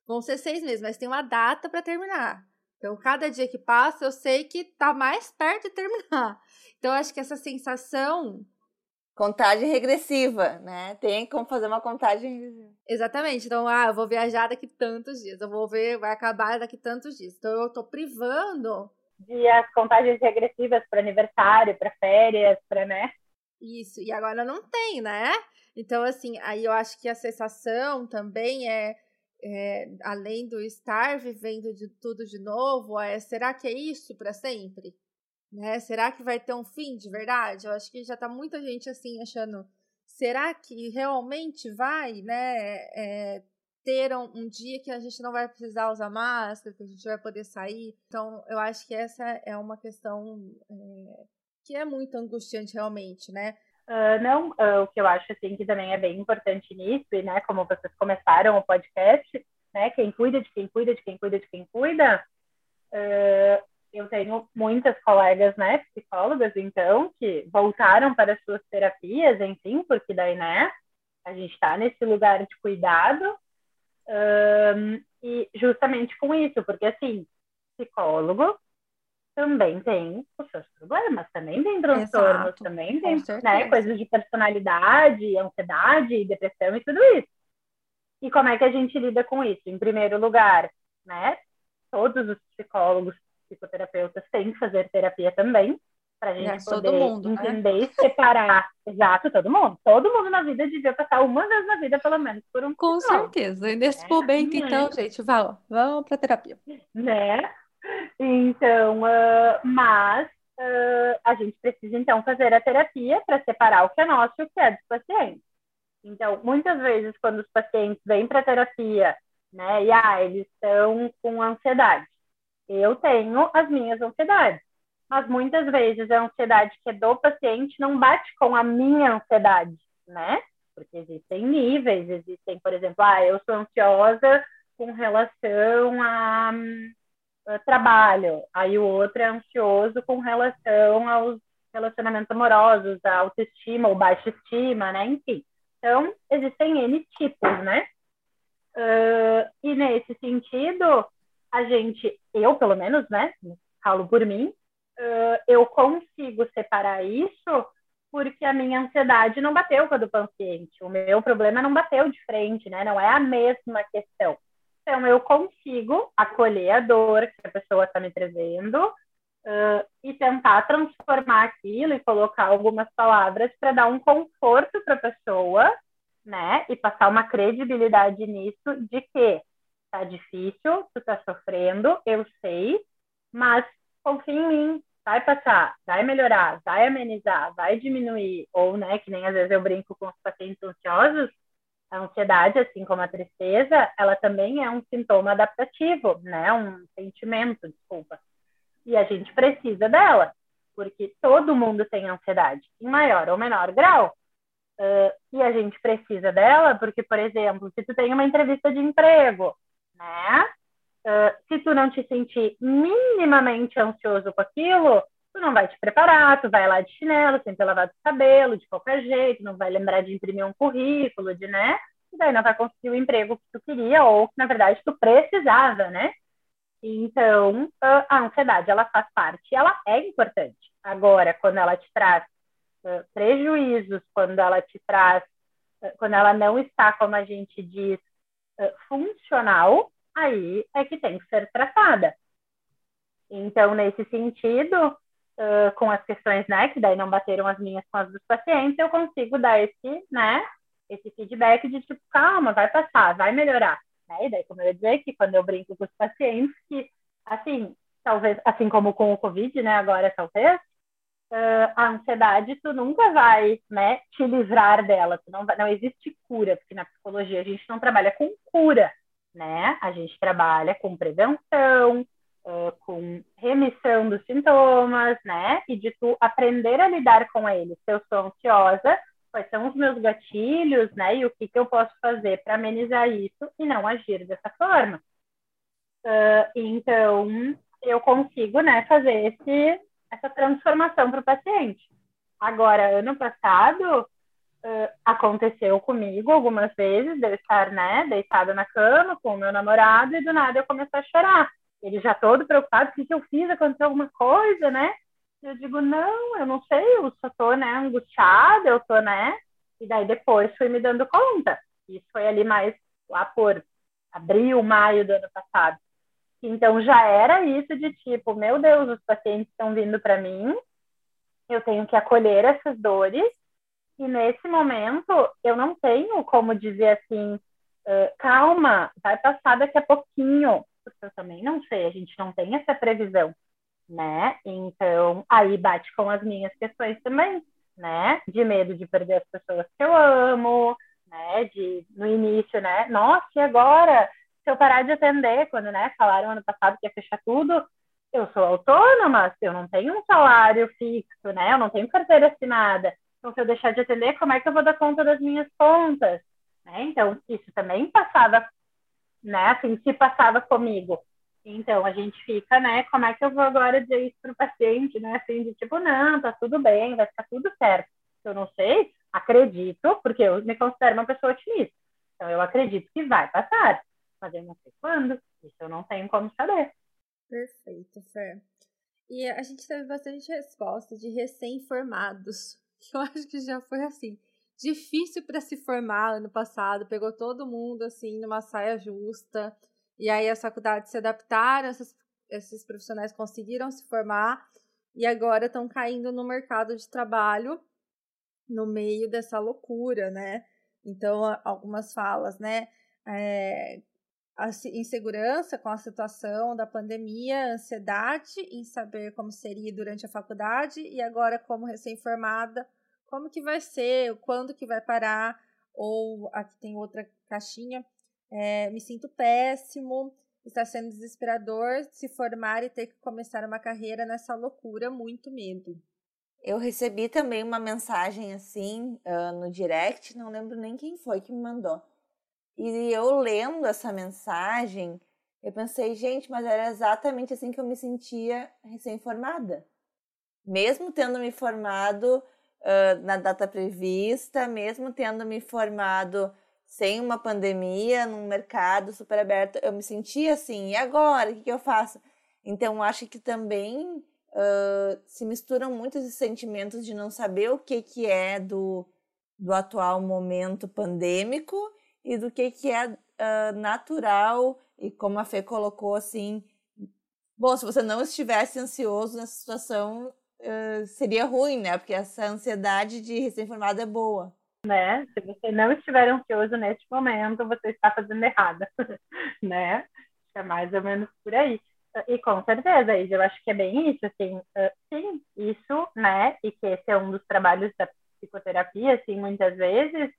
vão ser seis meses, mas tem uma data para terminar. Então, cada dia que passa, eu sei que tá mais perto de terminar. Então, acho que essa sensação Contagem regressiva, né? Tem como fazer uma contagem regressiva. Exatamente. Então, ah, eu vou viajar daqui tantos dias, eu vou ver, vai acabar daqui tantos dias. Então, eu tô privando. De as contagens regressivas para aniversário, para férias, para, né? Isso, e agora não tem, né? Então, assim, aí eu acho que a sensação também é, é além do estar vivendo de tudo de novo, é será que é isso para sempre? Né? Será que vai ter um fim de verdade? Eu acho que já tá muita gente assim achando. Será que realmente vai, né? É, ter um, um, dia que a gente não vai precisar usar máscara, que a gente vai poder sair. Então, eu acho que essa é uma questão é, que é muito angustiante realmente, né? Uh, não, uh, o que eu acho assim que também é bem importante nisso, e né, como vocês começaram o podcast, né, quem cuida de quem cuida de quem cuida de quem cuida, uh, eu tenho muitas colegas, né, psicólogas, então, que voltaram para suas terapias, enfim, porque daí, né, a gente está nesse lugar de cuidado, um, e justamente com isso, porque, assim, psicólogo também tem os seus problemas, também tem transtornos, Exato. também tem né, coisas de personalidade, ansiedade, depressão e tudo isso. E como é que a gente lida com isso? Em primeiro lugar, né, todos os psicólogos psicoterapeutas têm que fazer terapia também, para a gente é, poder mundo, né? entender né? e separar. (laughs) Exato, todo mundo. Todo mundo na vida devia passar uma vez na vida, pelo menos, por um Com certeza. E nesse é. momento, então, é. gente, vá, vamos para terapia. Né? Então, uh, mas uh, a gente precisa, então, fazer a terapia para separar o que é nosso e o que é dos pacientes. Então, muitas vezes, quando os pacientes vêm para terapia, né, e ah, eles estão com ansiedade, eu tenho as minhas ansiedades, mas muitas vezes a ansiedade que é do paciente não bate com a minha ansiedade, né? Porque existem níveis, existem, por exemplo, ah, eu sou ansiosa com relação a, a trabalho, aí o outro é ansioso com relação aos relacionamentos amorosos, a autoestima ou baixa estima, né? Enfim. Então, existem N tipos, né? Uh, e nesse sentido, a gente, eu pelo menos, né, falo por mim, uh, eu consigo separar isso porque a minha ansiedade não bateu com a do paciente, o meu problema não bateu de frente, né, não é a mesma questão. Então, eu consigo acolher a dor que a pessoa está me trazendo uh, e tentar transformar aquilo e colocar algumas palavras para dar um conforto para a pessoa né? E passar uma credibilidade nisso de que tá difícil, tu tá sofrendo, eu sei, mas confia em mim, vai passar, vai melhorar, vai amenizar, vai diminuir, ou, né, que nem às vezes eu brinco com os pacientes ansiosos, a ansiedade, assim como a tristeza, ela também é um sintoma adaptativo, né, um sentimento, desculpa. E a gente precisa dela, porque todo mundo tem ansiedade, em maior ou menor grau. Uh, e a gente precisa dela porque, por exemplo, se tu tem uma entrevista de emprego, né? Uh, se tu não te sentir minimamente ansioso com aquilo, tu não vai te preparar, tu vai lá de chinelo, sem ter lavado o cabelo, de qualquer jeito, não vai lembrar de imprimir um currículo, de, né? E daí não vai conseguir o emprego que tu queria ou que, na verdade, tu precisava, né? Então, a ansiedade, ela faz parte, ela é importante. Agora, quando ela te traz uh, prejuízos, quando ela te traz, quando ela não está, como a gente diz, funcional, aí é que tem que ser tratada. Então, nesse sentido, uh, com as questões, né, que daí não bateram as minhas com as dos pacientes, eu consigo dar esse, né, esse feedback de tipo, calma, vai passar, vai melhorar. Né? E daí, como eu ia dizer, que quando eu brinco com os pacientes, que, assim, talvez, assim como com o Covid, né, agora talvez, uh, a ansiedade tu nunca vai, né, te livrar dela, tu não, vai, não existe cura, porque na psicologia a gente não trabalha com cura, né? A gente trabalha com prevenção, uh, com remissão dos sintomas, né? E de tu aprender a lidar com eles. Se eu sou ansiosa, quais são os meus gatilhos, né? E o que, que eu posso fazer para amenizar isso e não agir dessa forma. Uh, então, eu consigo, né, fazer esse, essa transformação para o paciente. Agora, ano passado, uh, aconteceu comigo algumas vezes, de eu estar, né, deitada na cama com o meu namorado e do nada eu comecei a chorar. Ele já todo preocupado, o que, que eu fiz? Aconteceu alguma coisa, né? Eu digo, não, eu não sei, eu só tô, né, angustiada, eu tô, né? E daí depois fui me dando conta. Isso foi ali mais lá por abril, maio do ano passado. Então já era isso de tipo, meu Deus, os pacientes estão vindo para mim, eu tenho que acolher essas dores e nesse momento eu não tenho como dizer assim, uh, calma, vai passar daqui a pouquinho, porque eu também não sei, a gente não tem essa previsão, né? Então aí bate com as minhas questões também, né? De medo de perder as pessoas que eu amo, né? De no início, né? Nossa, e agora? Se eu parar de atender, quando né, falaram ano passado que ia fechar tudo, eu sou autônoma, eu não tenho um salário fixo, né? Eu não tenho carteira assinada. Então, se eu deixar de atender, como é que eu vou dar conta das minhas contas? Né? Então, isso também passava, né? Assim, se passava comigo. Então, a gente fica, né? Como é que eu vou agora dizer isso para o paciente, né? Assim, de tipo, não, tá tudo bem, vai ficar tudo certo. Eu não sei, acredito, porque eu me considero uma pessoa otimista. Então, eu acredito que vai passar, mas eu não sei quando. Isso eu não tenho como saber. Perfeito, Fer. E a gente teve bastante resposta de recém-formados que (laughs) eu acho que já foi assim difícil para se formar ano passado, pegou todo mundo assim numa saia justa. E aí as faculdades se adaptaram, essas, esses profissionais conseguiram se formar e agora estão caindo no mercado de trabalho no meio dessa loucura, né? Então, algumas falas, né? É, a insegurança com a situação da pandemia, ansiedade em saber como seria durante a faculdade e agora como recém-formada, como que vai ser, quando que vai parar, ou aqui tem outra caixinha, é, me sinto péssimo, está sendo desesperador se formar e ter que começar uma carreira nessa loucura, muito medo. Eu recebi também uma mensagem assim uh, no direct, não lembro nem quem foi que me mandou e eu lendo essa mensagem, eu pensei, gente, mas era exatamente assim que eu me sentia recém-formada. Mesmo tendo me formado uh, na data prevista, mesmo tendo me formado sem uma pandemia, num mercado super aberto, eu me sentia assim, e agora? O que, que eu faço? Então, acho que também uh, se misturam muito esses sentimentos de não saber o que, que é do, do atual momento pandêmico e do que, que é uh, natural e como a Fê colocou assim. Bom, se você não estivesse ansioso nessa situação, uh, seria ruim, né? Porque essa ansiedade de recém-formado é boa. né? Se você não estiver ansioso neste momento, você está fazendo errado, (laughs) né? É mais ou menos por aí. E com certeza, eu acho que é bem isso, assim, uh, sim, isso, né? E que esse é um dos trabalhos da psicoterapia, assim, muitas vezes,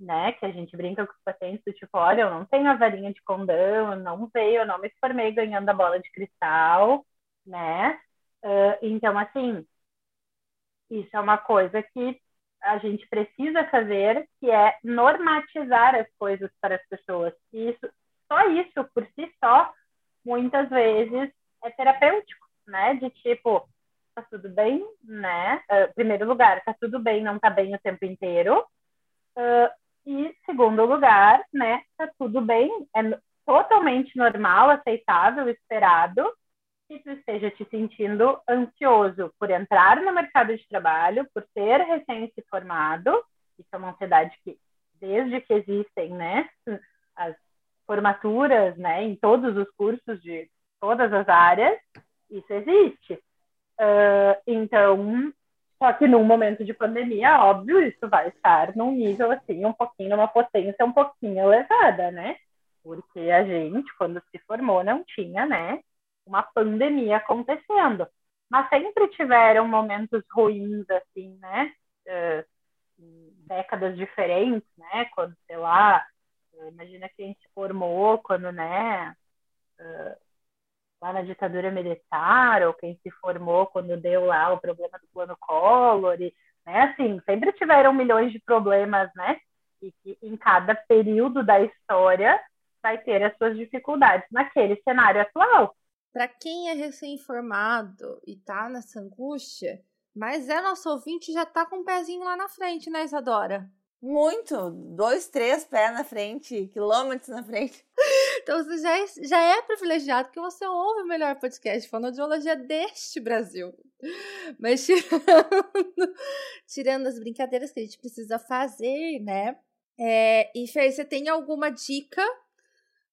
né? Que a gente brinca com os pacientes, tipo, olha, eu não tenho a varinha de condão, eu não veio, eu não me formei ganhando a bola de cristal, né? Uh, então, assim, isso é uma coisa que a gente precisa fazer, que é normatizar as coisas para as pessoas. E isso, só isso, por si só, muitas vezes é terapêutico, né? De tipo, tá tudo bem, né? Uh, primeiro lugar, tá tudo bem, não tá bem o tempo inteiro. Uh, e segundo lugar, né? Tá tudo bem, é totalmente normal, aceitável, esperado que tu esteja te sentindo ansioso por entrar no mercado de trabalho, por ser recém se formado. Isso é uma ansiedade que, desde que existem, né? As formaturas, né, em todos os cursos de todas as áreas, isso existe. Uh, então, só que num momento de pandemia, óbvio, isso vai estar num nível assim, um pouquinho, numa potência um pouquinho elevada, né? Porque a gente, quando se formou, não tinha, né, uma pandemia acontecendo. Mas sempre tiveram momentos ruins, assim, né? Uh, décadas diferentes, né? Quando, sei lá, Imagina quem se formou quando, né, uh, lá na ditadura militar, ou quem se formou quando deu lá o problema do plano Collor, e, né, assim, sempre tiveram milhões de problemas, né, e que em cada período da história vai ter as suas dificuldades naquele cenário atual. Para quem é recém-formado e tá nessa angústia, mas é nosso ouvinte já tá com um pezinho lá na frente, né, Isadora? Muito. Dois, três pés na frente, quilômetros na frente. (laughs) Então você já é, já é privilegiado que você ouve o melhor podcast de fonoaudiologia deste Brasil. (laughs) Mas tirando, tirando as brincadeiras que a gente precisa fazer, né? É, e Fer, você tem alguma dica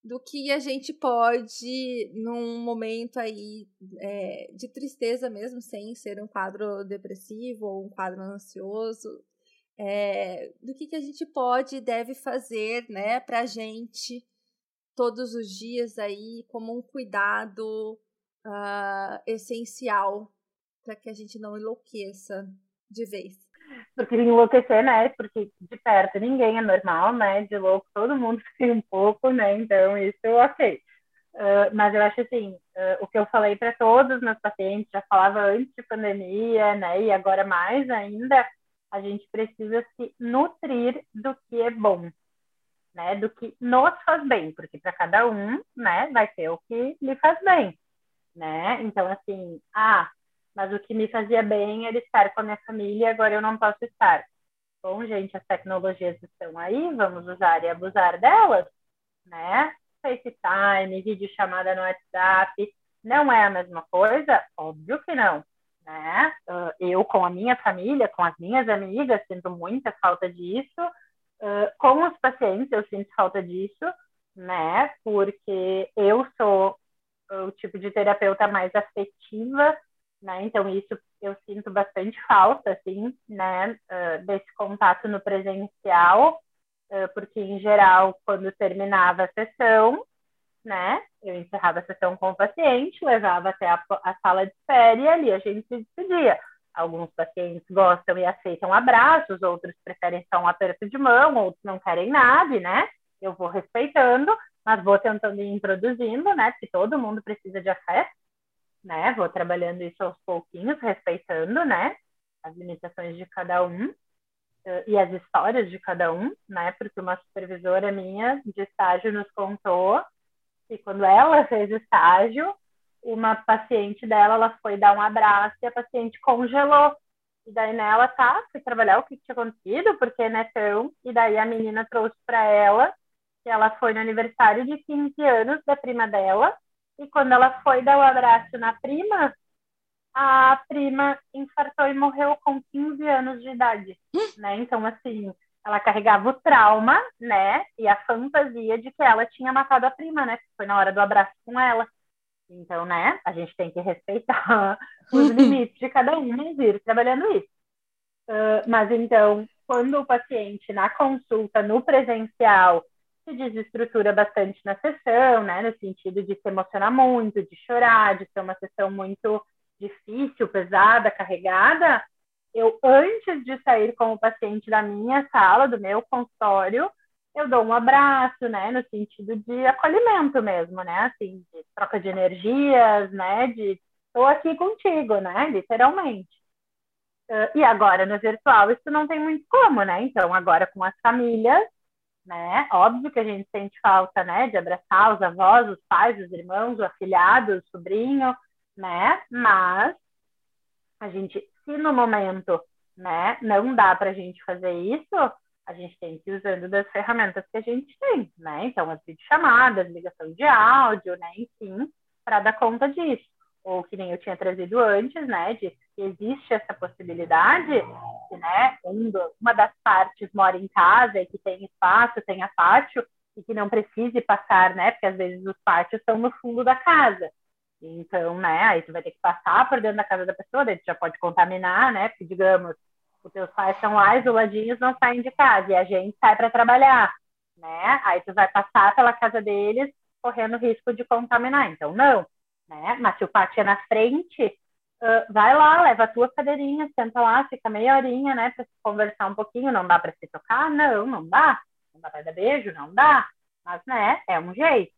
do que a gente pode, num momento aí é, de tristeza mesmo, sem ser um quadro depressivo ou um quadro ansioso, é, do que, que a gente pode e deve fazer né, para a gente todos os dias aí como um cuidado uh, essencial para que a gente não enlouqueça de vez. Porque enlouquecer, né? Porque de perto ninguém é normal, né? De louco todo mundo (laughs) fica um pouco, né? Então isso ok. Uh, mas eu acho assim, uh, o que eu falei para todos os meus pacientes, já falava antes de pandemia, né? E agora mais ainda, a gente precisa se nutrir do que é bom, né? Do que nos faz bem, porque para cada um, né, vai ter o que lhe faz bem, né? Então assim, ah, mas o que me fazia bem era estar com a minha família, agora eu não posso estar. Bom, gente, as tecnologias estão aí, vamos usar e abusar delas, né? FaceTime, videochamada no WhatsApp, não é a mesma coisa? Óbvio que não né? Uh, eu com a minha família, com as minhas amigas, sinto muita falta disso. Uh, com os pacientes, eu sinto falta disso, né? Porque eu sou o tipo de terapeuta mais afetiva, né? Então isso eu sinto bastante falta, assim, né? Uh, desse contato no presencial, porque em geral, quando terminava a sessão, né? Eu encerrava a sessão com o paciente, levava até a, a sala de espera e ali a gente se despedia. Alguns pacientes gostam e aceitam abraços, outros preferem só um aperto de mão, outros não querem nada, né? Eu vou respeitando, mas vou tentando ir introduzindo, né? Porque todo mundo precisa de afeto, né? Vou trabalhando isso aos pouquinhos, respeitando, né? As limitações de cada um uh, e as histórias de cada um, né? Porque uma supervisora minha de estágio nos contou e quando ela fez estágio, uma paciente dela, ela foi dar um abraço e a paciente congelou. E daí nela, tá, fui trabalhar o que tinha acontecido, porque né, tão. E daí a menina trouxe para ela que ela foi no aniversário de 15 anos da prima dela. E quando ela foi dar o um abraço na prima, a prima infartou e morreu com 15 anos de idade, né? Então, assim, ela carregava o trauma, né? E a fantasia de que ela tinha matado a prima, né? Foi na hora do abraço com ela. Então, né? A gente tem que respeitar (laughs) os limites de cada um e ir trabalhando isso. Uh, mas então, quando o paciente na consulta, no presencial, se desestrutura bastante na sessão, né, no sentido de se emocionar muito, de chorar, de ser uma sessão muito difícil, pesada, carregada, eu, antes de sair com o paciente da minha sala, do meu consultório, eu dou um abraço, né, no sentido de acolhimento mesmo, né, assim, de troca de energias, né, de estou aqui contigo, né, literalmente. Uh, e agora no virtual isso não tem muito como, né? Então agora com as famílias, né? Óbvio que a gente sente falta, né, de abraçar os avós, os pais, os irmãos, o afilhado, o sobrinho, né? Mas a gente, se no momento, né, não dá para a gente fazer isso, a gente tem que ir usando das ferramentas que a gente tem, né? Então, as videochamadas, ligação de áudio, né? Enfim, para dar conta disso. Ou que nem eu tinha trazido antes, né? De que existe essa possibilidade, que, né? Um uma das partes mora em casa e que tem espaço, tem a pátio, e que não precise passar, né? Porque às vezes os pátios estão no fundo da casa. Então, né? Aí tu vai ter que passar por dentro da casa da pessoa, daí tu já pode contaminar, né? Porque, digamos, os teus pais estão lá isoladinhos, não saem de casa, e a gente sai para trabalhar, né? Aí tu vai passar pela casa deles correndo risco de contaminar. Então, não, né? Mas se o pátio é na frente, uh, vai lá, leva a tua cadeirinha, senta lá, fica meia horinha, né? Para conversar um pouquinho. Não dá para se tocar? Não, não dá. Não dá para dar beijo? Não dá. Mas, né? É um jeito.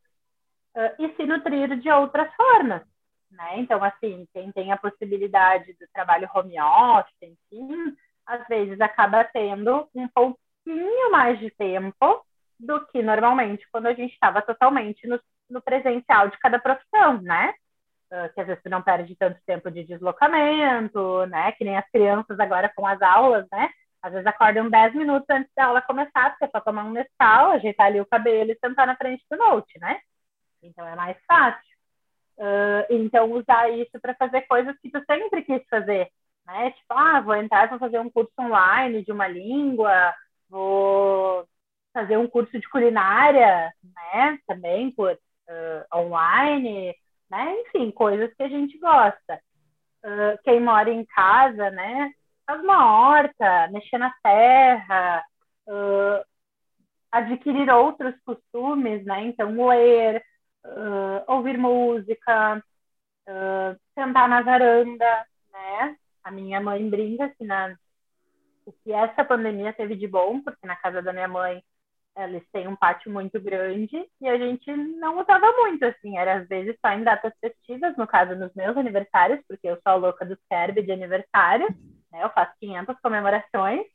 Uh, e se nutrir de outras formas. Né? Então, assim, quem tem a possibilidade do trabalho home office, enfim, às vezes acaba tendo um pouquinho mais de tempo do que normalmente quando a gente estava totalmente no, no, presencial de cada profissão, né? Uh, que às vezes você não perde tanto tempo de deslocamento, né? Que nem as crianças agora com as aulas, né? Às vezes acordam 10 minutos antes da aula começar, porque é só tomar um Nescau, ajeitar ali o cabelo e sentar na frente do note, né? Então é mais fácil. Uh, então usar isso para fazer coisas que tu sempre quis fazer, né? Tipo, ah, vou entrar para fazer um curso online de uma língua, vou fazer um curso de culinária, né? Também por uh, online, né? Enfim, coisas que a gente gosta. Uh, quem mora em casa, né? Faz uma horta, mexer na terra, uh, adquirir outros costumes, né? Então, ler, ouvir música, sentar na varanda, né? A minha mãe brinca que na o que essa pandemia teve de bom, porque na casa da minha mãe eles têm um pátio muito grande e a gente não usava muito, assim, era às vezes só em datas festivas, no caso nos meus aniversários, porque eu sou a louca do Kerb de aniversário, né, eu faço 500 comemorações,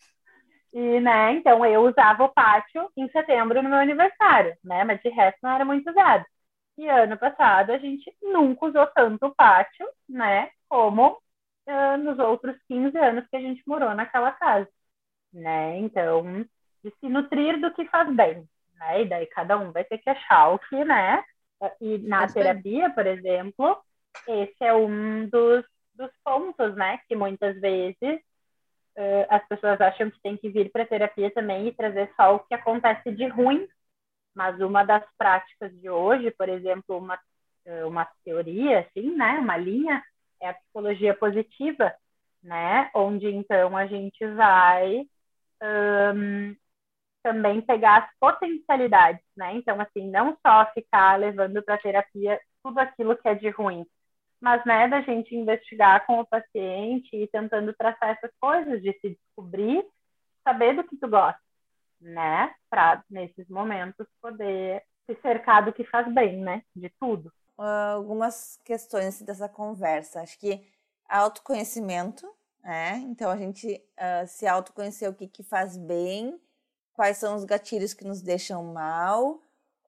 e, né, então eu usava o pátio em setembro no meu aniversário, né, mas de resto não era muito usado. E ano passado a gente nunca usou tanto o pátio, né, como uh, nos outros 15 anos que a gente morou naquela casa, né? Então, de se nutrir do que faz bem, né? E daí cada um vai ter que achar o que, né? E na terapia, por exemplo, esse é um dos, dos pontos, né? Que muitas vezes uh, as pessoas acham que tem que vir para terapia também e trazer só o que acontece de ruim. Mas uma das práticas de hoje, por exemplo, uma, uma teoria, assim, né? Uma linha, é a psicologia positiva, né? Onde então a gente vai um, também pegar as potencialidades, né? Então, assim, não só ficar levando para terapia tudo aquilo que é de ruim, mas, né, da gente investigar com o paciente e tentando traçar essas coisas, de se descobrir, saber do que tu gosta, né? Para, nesses momentos, poder se cercar do que faz bem, né? De tudo algumas questões assim, dessa conversa. Acho que autoconhecimento, né? Então a gente uh, se autoconhecer o que, que faz bem, quais são os gatilhos que nos deixam mal.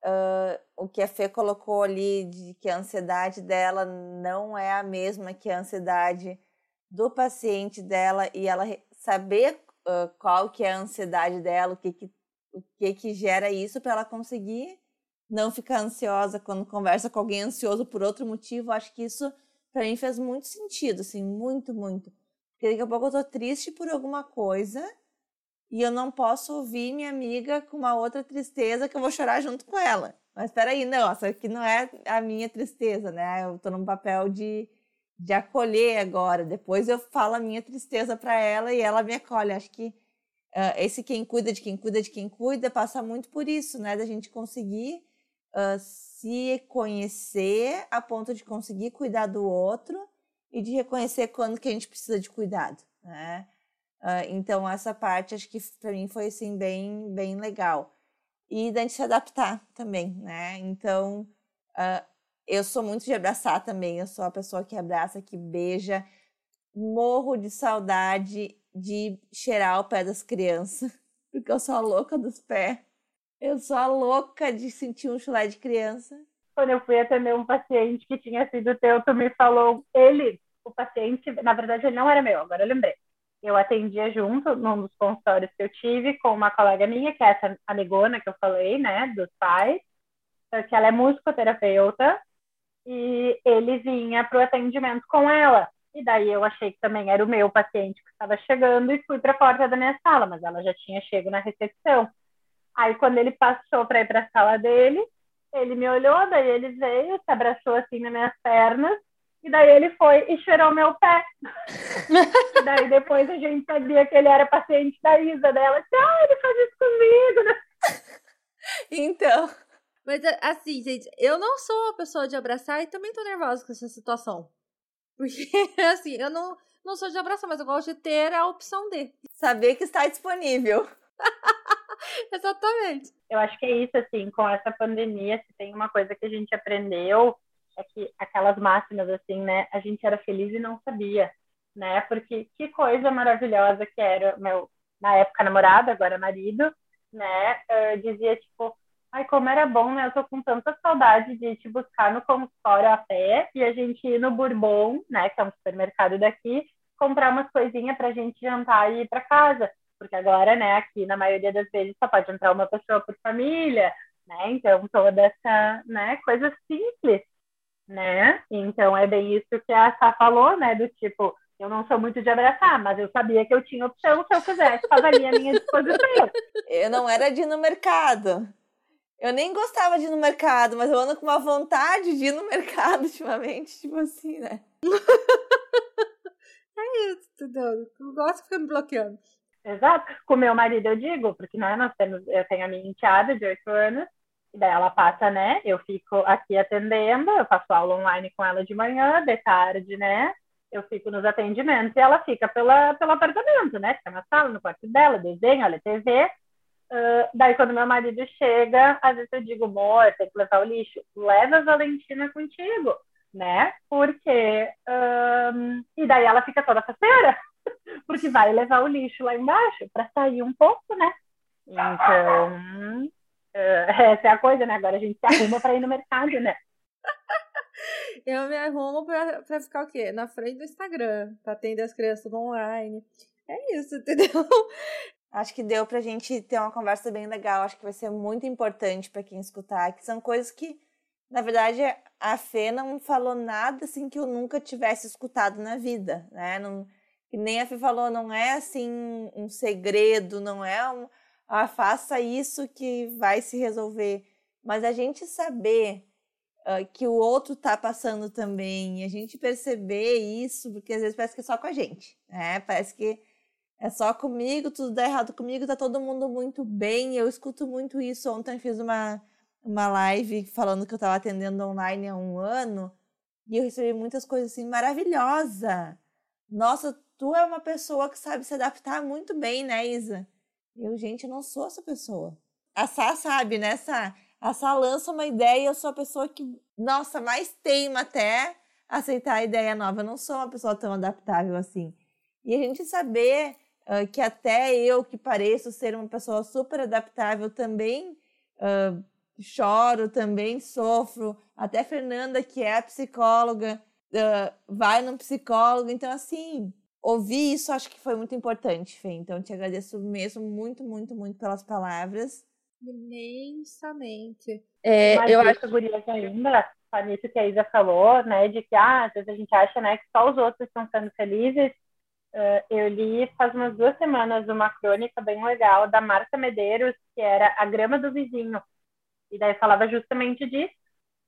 Uh, o que a Fê colocou ali de que a ansiedade dela não é a mesma que a ansiedade do paciente dela e ela saber uh, qual que é a ansiedade dela, o que que, o que, que gera isso para ela conseguir não ficar ansiosa quando conversa com alguém ansioso por outro motivo, acho que isso para mim fez muito sentido, assim, muito, muito. Porque daqui a pouco eu tô triste por alguma coisa e eu não posso ouvir minha amiga com uma outra tristeza que eu vou chorar junto com ela. Mas espera aí, não, essa aqui não é a minha tristeza, né? Eu tô num papel de, de acolher agora. Depois eu falo a minha tristeza para ela e ela me acolhe. Acho que uh, esse quem cuida de quem cuida de quem cuida passa muito por isso, né? Da gente conseguir uh, se conhecer a ponto de conseguir cuidar do outro e de reconhecer quando que a gente precisa de cuidado, né? Uh, então essa parte acho que para mim foi assim bem bem legal e da gente se adaptar também, né? Então uh, eu sou muito de abraçar também, eu sou a pessoa que abraça, que beija, morro de saudade de cheirar o pé das crianças, (laughs) porque eu sou a louca dos pés. Eu sou a louca de sentir um chulé de criança. Quando eu fui atender um paciente que tinha sido teu, tu me falou, ele, o paciente, na verdade ele não era meu, agora eu lembrei. Eu atendia junto num dos consultórios que eu tive com uma colega minha, que é essa amigona que eu falei, né, dos pais, que ela é musicoterapeuta, e ele vinha para o atendimento com ela. E daí eu achei que também era o meu paciente que estava chegando e fui para a porta da minha sala, mas ela já tinha chego na recepção. Aí quando ele passou para ir para a sala dele, ele me olhou, daí ele veio, se abraçou assim nas minhas pernas, e daí ele foi e cheirou meu pé. (laughs) e daí depois a gente sabia que ele era paciente da Isa dela. Ah, ele faz isso comigo, né? (laughs) Então. Mas assim, gente, eu não sou uma pessoa de abraçar e também tô nervosa com essa situação. Porque, (laughs) assim, eu não, não sou de abraçar, mas eu gosto de ter a opção de. Saber que está disponível. (laughs) Exatamente. Eu acho que é isso, assim, com essa pandemia, se tem uma coisa que a gente aprendeu, é que aquelas máximas, assim, né, a gente era feliz e não sabia, né, porque que coisa maravilhosa que era meu, na época namorado, agora marido, né, uh, dizia, tipo, ai, como era bom, né, eu tô com tanta saudade de te buscar no consultório a pé e a gente ir no Bourbon, né, que é um supermercado daqui, comprar umas coisinhas pra gente jantar e ir pra casa porque agora, né, aqui na maioria das vezes só pode entrar uma pessoa por família, né? Então toda essa, né, coisa simples, né? Então é bem isso que a Sá falou, né, do tipo, eu não sou muito de abraçar, mas eu sabia que eu tinha opção se eu quisesse, estava ali à minha disposição. (laughs) Eu não era de ir no mercado. Eu nem gostava de ir no mercado, mas eu ando com uma vontade de ir no mercado (laughs) ultimamente, tipo assim, né? (laughs) é isso, entendeu? Eu gosto de ficar me bloqueando. Exato. Com meu marido eu digo, porque né, nós temos, eu tenho a minha enteada de oito anos, e daí ela passa, né? Eu fico aqui atendendo, eu faço aula online com ela de manhã, de tarde, né? Eu fico nos atendimentos e ela fica pela, pelo apartamento, né? Fica na sala, no quarto dela, desenha, olha TV. Uh, daí, quando meu marido chega, às vezes eu digo, amor, tem que levar o lixo. Leva a Valentina contigo, né? Porque. Um, e daí ela fica toda faceira (laughs) porque vai levar o lixo lá embaixo para sair um pouco, né? Então, uh, essa é a coisa, né? Agora a gente se arruma para ir no mercado, né? (laughs) Eu me arrumo pra, pra ficar o quê? Na frente do Instagram, pra atender as crianças online. É isso, (laughs) entendeu? Acho que deu pra gente ter uma conversa bem legal. Acho que vai ser muito importante para quem escutar, que são coisas que, na verdade, a Fê não falou nada assim que eu nunca tivesse escutado na vida, né? Não, que nem a Fê falou, não é assim um segredo, não é um, ah, faça isso que vai se resolver. Mas a gente saber uh, que o outro tá passando também, a gente perceber isso, porque às vezes parece que é só com a gente, né? Parece que é só comigo, tudo dá errado comigo, tá todo mundo muito bem. Eu escuto muito isso. Ontem fiz uma, uma live falando que eu tava atendendo online há um ano e eu recebi muitas coisas assim, maravilhosa. Nossa, tu é uma pessoa que sabe se adaptar muito bem, né, Isa? Eu, gente, eu não sou essa pessoa. A Sá sabe, né, Sá? A Sá lança uma ideia e eu sou a pessoa que, nossa, mais teima até aceitar a ideia nova. Eu não sou uma pessoa tão adaptável assim. E a gente saber uh, que até eu, que pareço ser uma pessoa super adaptável, também uh, choro, também sofro. Até Fernanda, que é psicóloga, uh, vai no psicólogo. Então, assim, ouvir isso acho que foi muito importante, Fê. Então, te agradeço mesmo muito, muito, muito pelas palavras. Imensamente. É, Mas eu acho, Gurias, ainda, nisso que a Isa falou, né, de que ah, às vezes a gente acha né, que só os outros estão sendo felizes. Uh, eu li faz umas duas semanas uma crônica bem legal da Marta Medeiros, que era A Grama do Vizinho. E daí falava justamente disso,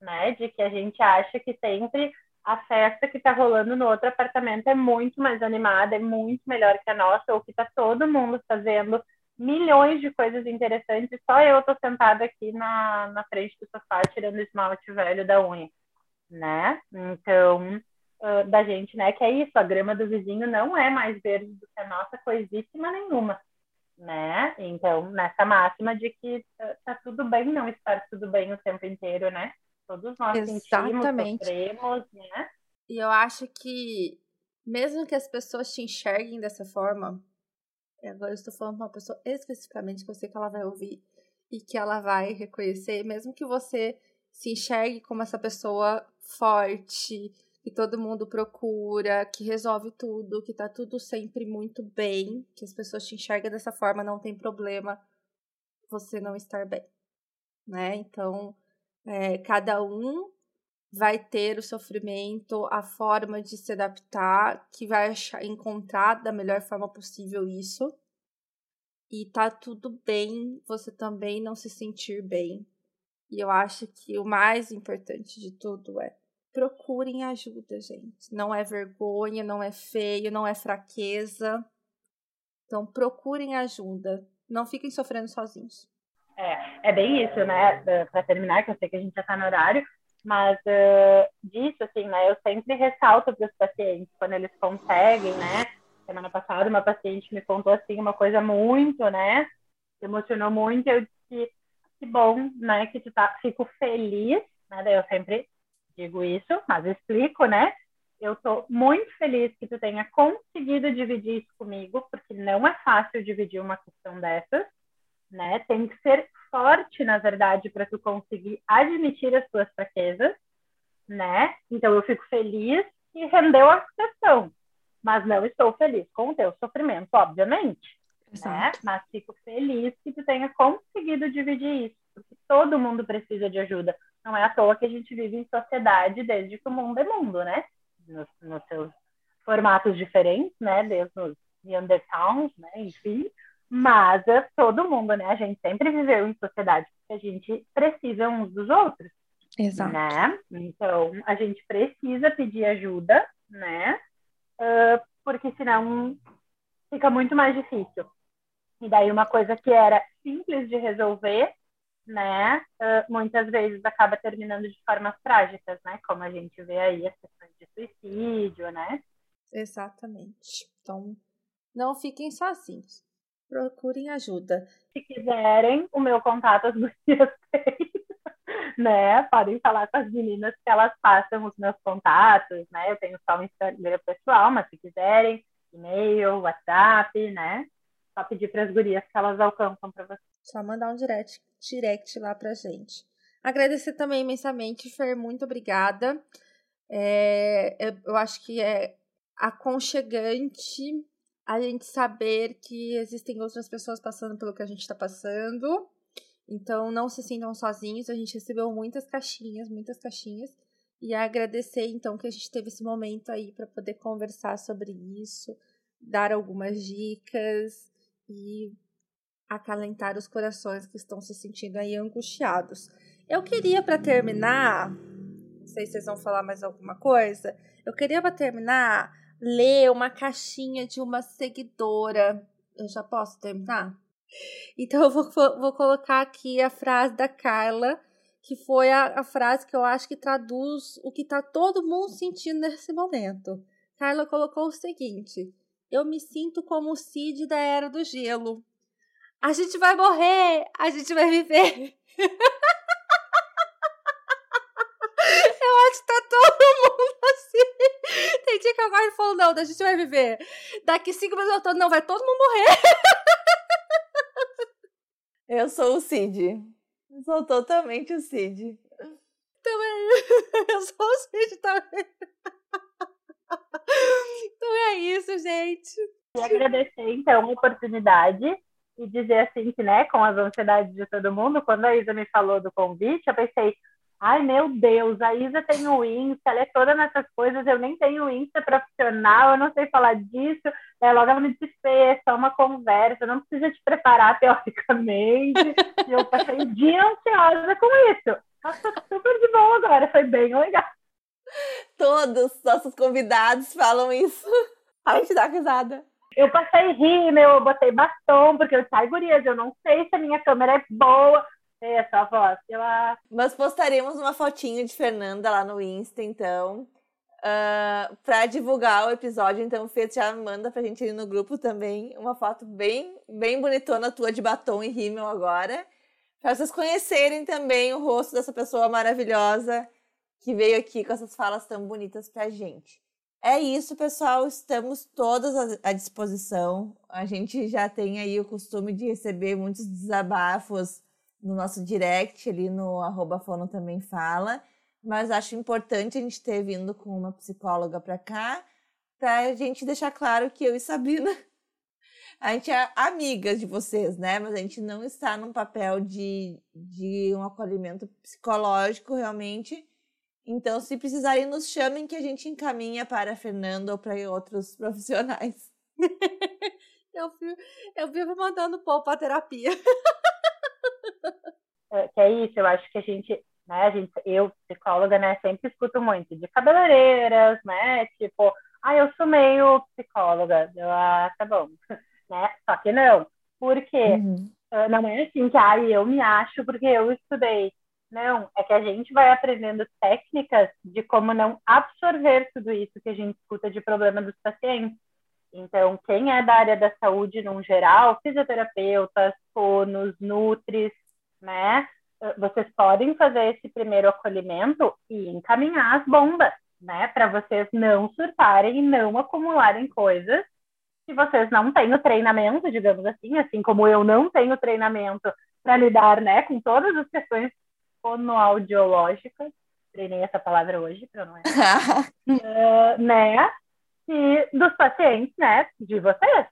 né, de que a gente acha que sempre a festa que está rolando no outro apartamento é muito mais animada, é muito melhor que a nossa, ou que está todo mundo fazendo milhões de coisas interessantes, só eu tô sentada aqui na, na frente do sofá tirando esmalte velho da unha, né? Então, uh, da gente, né, que é isso, a grama do vizinho não é mais verde do que a nossa coisíssima nenhuma, né? Então, nessa máxima de que uh, tá tudo bem não estar tudo bem o tempo inteiro, né? Todos nós Exatamente. sentimos, sofremos, né? E eu acho que mesmo que as pessoas te enxerguem dessa forma, agora eu estou falando para uma pessoa especificamente que eu sei que ela vai ouvir e que ela vai reconhecer, mesmo que você se enxergue como essa pessoa forte, que todo mundo procura, que resolve tudo, que tá tudo sempre muito bem, que as pessoas te enxergam dessa forma, não tem problema você não estar bem, né? Então, é, cada um vai ter o sofrimento, a forma de se adaptar, que vai achar, encontrar da melhor forma possível isso. E tá tudo bem você também não se sentir bem. E eu acho que o mais importante de tudo é procurem ajuda, gente. Não é vergonha, não é feio, não é fraqueza. Então procurem ajuda. Não fiquem sofrendo sozinhos. É, é bem isso, né? Para terminar, que eu sei que a gente já está no horário, mas uh, disso, assim, né, eu sempre ressalto para os pacientes quando eles conseguem, né? Semana passada, uma paciente me contou, assim, uma coisa muito, né? Emocionou muito. Eu disse, que bom, né? Que tu tá, fico feliz, né? Daí eu sempre digo isso, mas explico, né? Eu estou muito feliz que tu tenha conseguido dividir isso comigo, porque não é fácil dividir uma questão dessas, né? Tem que ser forte, na verdade, para tu conseguir admitir as tuas fraquezas, né? Então eu fico feliz que rendeu a questão, mas não estou feliz com o teu sofrimento, obviamente, né? Mas fico feliz que tu tenha conseguido dividir isso, porque todo mundo precisa de ajuda. Não é à toa que a gente vive em sociedade desde que o mundo é mundo, né? Nos, nos seus formatos diferentes, né? Desde os Neanderthals, né? Enfim, mas é todo mundo, né? A gente sempre viveu em sociedade porque a gente precisa uns dos outros. Exato. Né? Então, a gente precisa pedir ajuda, né? Uh, porque senão fica muito mais difícil. E daí uma coisa que era simples de resolver, né? Uh, muitas vezes acaba terminando de formas trágicas, né? Como a gente vê aí as questões de suicídio, né? Exatamente. Então, não fiquem sozinhos procurem ajuda. Se quiserem, o meu contato as gurias têm, né? Podem falar com as meninas que elas passam os meus contatos, né? Eu tenho só um Instagram pessoal, mas se quiserem, e-mail, WhatsApp, né? Só pedir para as gurias que elas alcançam para vocês. Só mandar um direct, direct lá pra gente. Agradecer também imensamente, Fer, muito obrigada. É, eu acho que é aconchegante a gente saber que existem outras pessoas passando pelo que a gente está passando. Então, não se sintam sozinhos. A gente recebeu muitas caixinhas, muitas caixinhas. E agradecer, então, que a gente teve esse momento aí para poder conversar sobre isso, dar algumas dicas e acalentar os corações que estão se sentindo aí angustiados. Eu queria, para terminar, não sei se vocês vão falar mais alguma coisa, eu queria, para terminar, ler uma caixinha de uma seguidora. Eu já posso terminar? Então eu vou, vou colocar aqui a frase da Carla, que foi a, a frase que eu acho que traduz o que está todo mundo sentindo nesse momento. Carla colocou o seguinte: Eu me sinto como o Cid da Era do Gelo. A gente vai morrer, a gente vai viver. (laughs) eu acho que tá. Tem dia que eu gosto e falo, não, a gente vai viver. Daqui cinco minutos eu tô, não, vai todo mundo morrer. (laughs) Eu sou o Cid. Eu sou totalmente o Cid. Também. (laughs) Eu sou o Cid também. (laughs) Então é isso, gente. E agradecer, então, a oportunidade e dizer assim que, né, com as ansiedades de todo mundo, quando a Isa me falou do convite, eu pensei, Ai, meu Deus, a Isa tem o Insta, ela é toda nessas coisas, eu nem tenho Insta profissional, eu não sei falar disso. É, logo ela me disse, é só uma conversa, não precisa te preparar teoricamente. (laughs) eu passei um dia ansiosa com isso. Nossa, super de bom agora, foi bem legal. Todos nossos convidados falam isso. A gente dá risada. eu passei rímel, eu botei batom, porque eu sai gurias, eu não sei se a minha câmera é boa. Essa voz, acho. Nós postaremos uma fotinho de Fernanda lá no Insta, então. Uh, para divulgar o episódio, então o Fê já manda pra gente ir no grupo também uma foto bem, bem bonitona tua de batom e rímel agora. Para vocês conhecerem também o rosto dessa pessoa maravilhosa que veio aqui com essas falas tão bonitas pra gente. É isso, pessoal. Estamos todas à disposição. A gente já tem aí o costume de receber muitos desabafos no nosso direct, ali no arroba fono também fala. Mas acho importante a gente ter vindo com uma psicóloga para cá, para a gente deixar claro que eu e Sabrina, (laughs) a gente é amigas de vocês, né? Mas a gente não está num papel de, de um acolhimento psicológico realmente então, se precisarem, nos chamem que a gente encaminha para a Fernanda ou para outros (laughs) profissionais. eu, vivo, eu vivo mandando pão para terapia. (laughs) É, que é isso, eu acho que a gente, né, a gente, eu, psicóloga, né, sempre escuto muito de cabeleireiras, né, tipo, ah, eu sou meio psicóloga, eu, ah, tá bom, (laughs) né, só que não, porque uhum. Ah, não é assim que, ah, eu me acho porque eu estudei, não, é que a gente vai aprendendo técnicas de como não absorver tudo isso que a gente escuta de problema dos pacientes. Então, quem é da área da saúde no geral, fisioterapeutas, fonos, nutris, né? Vocês podem fazer esse primeiro acolhimento e encaminhar as bombas, né? Para vocês não surtarem e não acumularem coisas se vocês não têm o treinamento, digamos assim, assim como eu não tenho treinamento para lidar, né, com todas as questões fonoaudiológica, treinei essa palavra hoje para não errar, uh, (laughs) né? E dos pacientes, né? De vocês,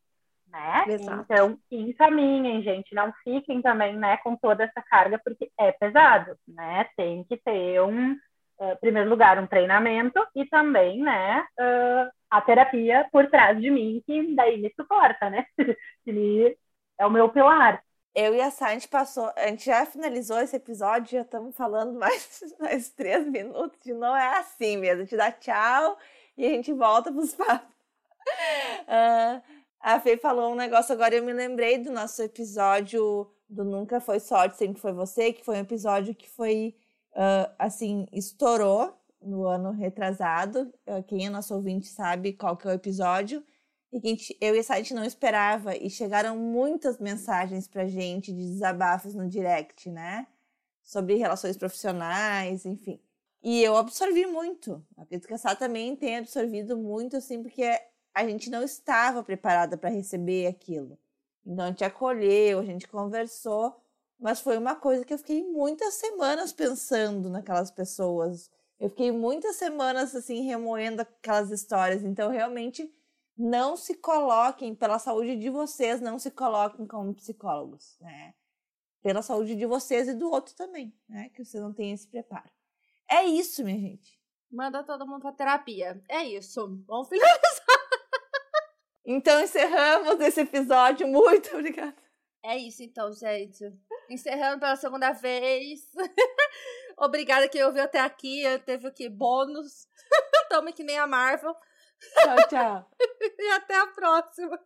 né? Exato. Então, encaminhem, gente, não fiquem também, né, com toda essa carga, porque é pesado, né? Tem que ter um, uh, em primeiro lugar, um treinamento e também, né, uh, a terapia por trás de mim, que daí me suporta, né? (laughs) que é o meu pilar eu e a Sá, a gente passou, a gente já finalizou esse episódio, já estamos falando (laughs) mais, mais três minutos, de não é assim mesmo, a gente dá tchau e a gente volta para os papos. Uh, (laughs) a Fê falou um negócio agora, eu me lembrei do nosso episódio do Nunca Foi Sorte, Sempre Foi Você, que foi um episódio que foi, uh, assim, estourou no ano retrasado. Uh, quem é nosso ouvinte sabe qual que é o episódio e gente, eu e a Site não esperava. E chegaram muitas mensagens pra gente de desabafos no direct, né? Sobre relações profissionais, enfim. E eu absorvi muito. A Sá também tem absorvido muito, assim, porque a gente não estava preparada para receber aquilo. Então a gente acolheu, a gente conversou, mas foi uma coisa que eu fiquei muitas semanas pensando naquelas pessoas. Eu fiquei muitas semanas assim remoendo aquelas histórias. Então realmente não se coloquem, pela saúde de vocês, não se coloquem como psicólogos, né? Pela saúde de vocês e do outro também, né? Que você não tenha esse preparo. É isso, minha gente. Manda todo mundo pra terapia. É isso. Vamos finalizar. Então encerramos esse episódio. Muito obrigada. É isso então, gente. Encerrando pela segunda vez. (laughs) Obrigada que ouviu até aqui. Teve o que? Bônus. (laughs) Tome que nem a Marvel. Tchau, tchau. (laughs) e até a próxima.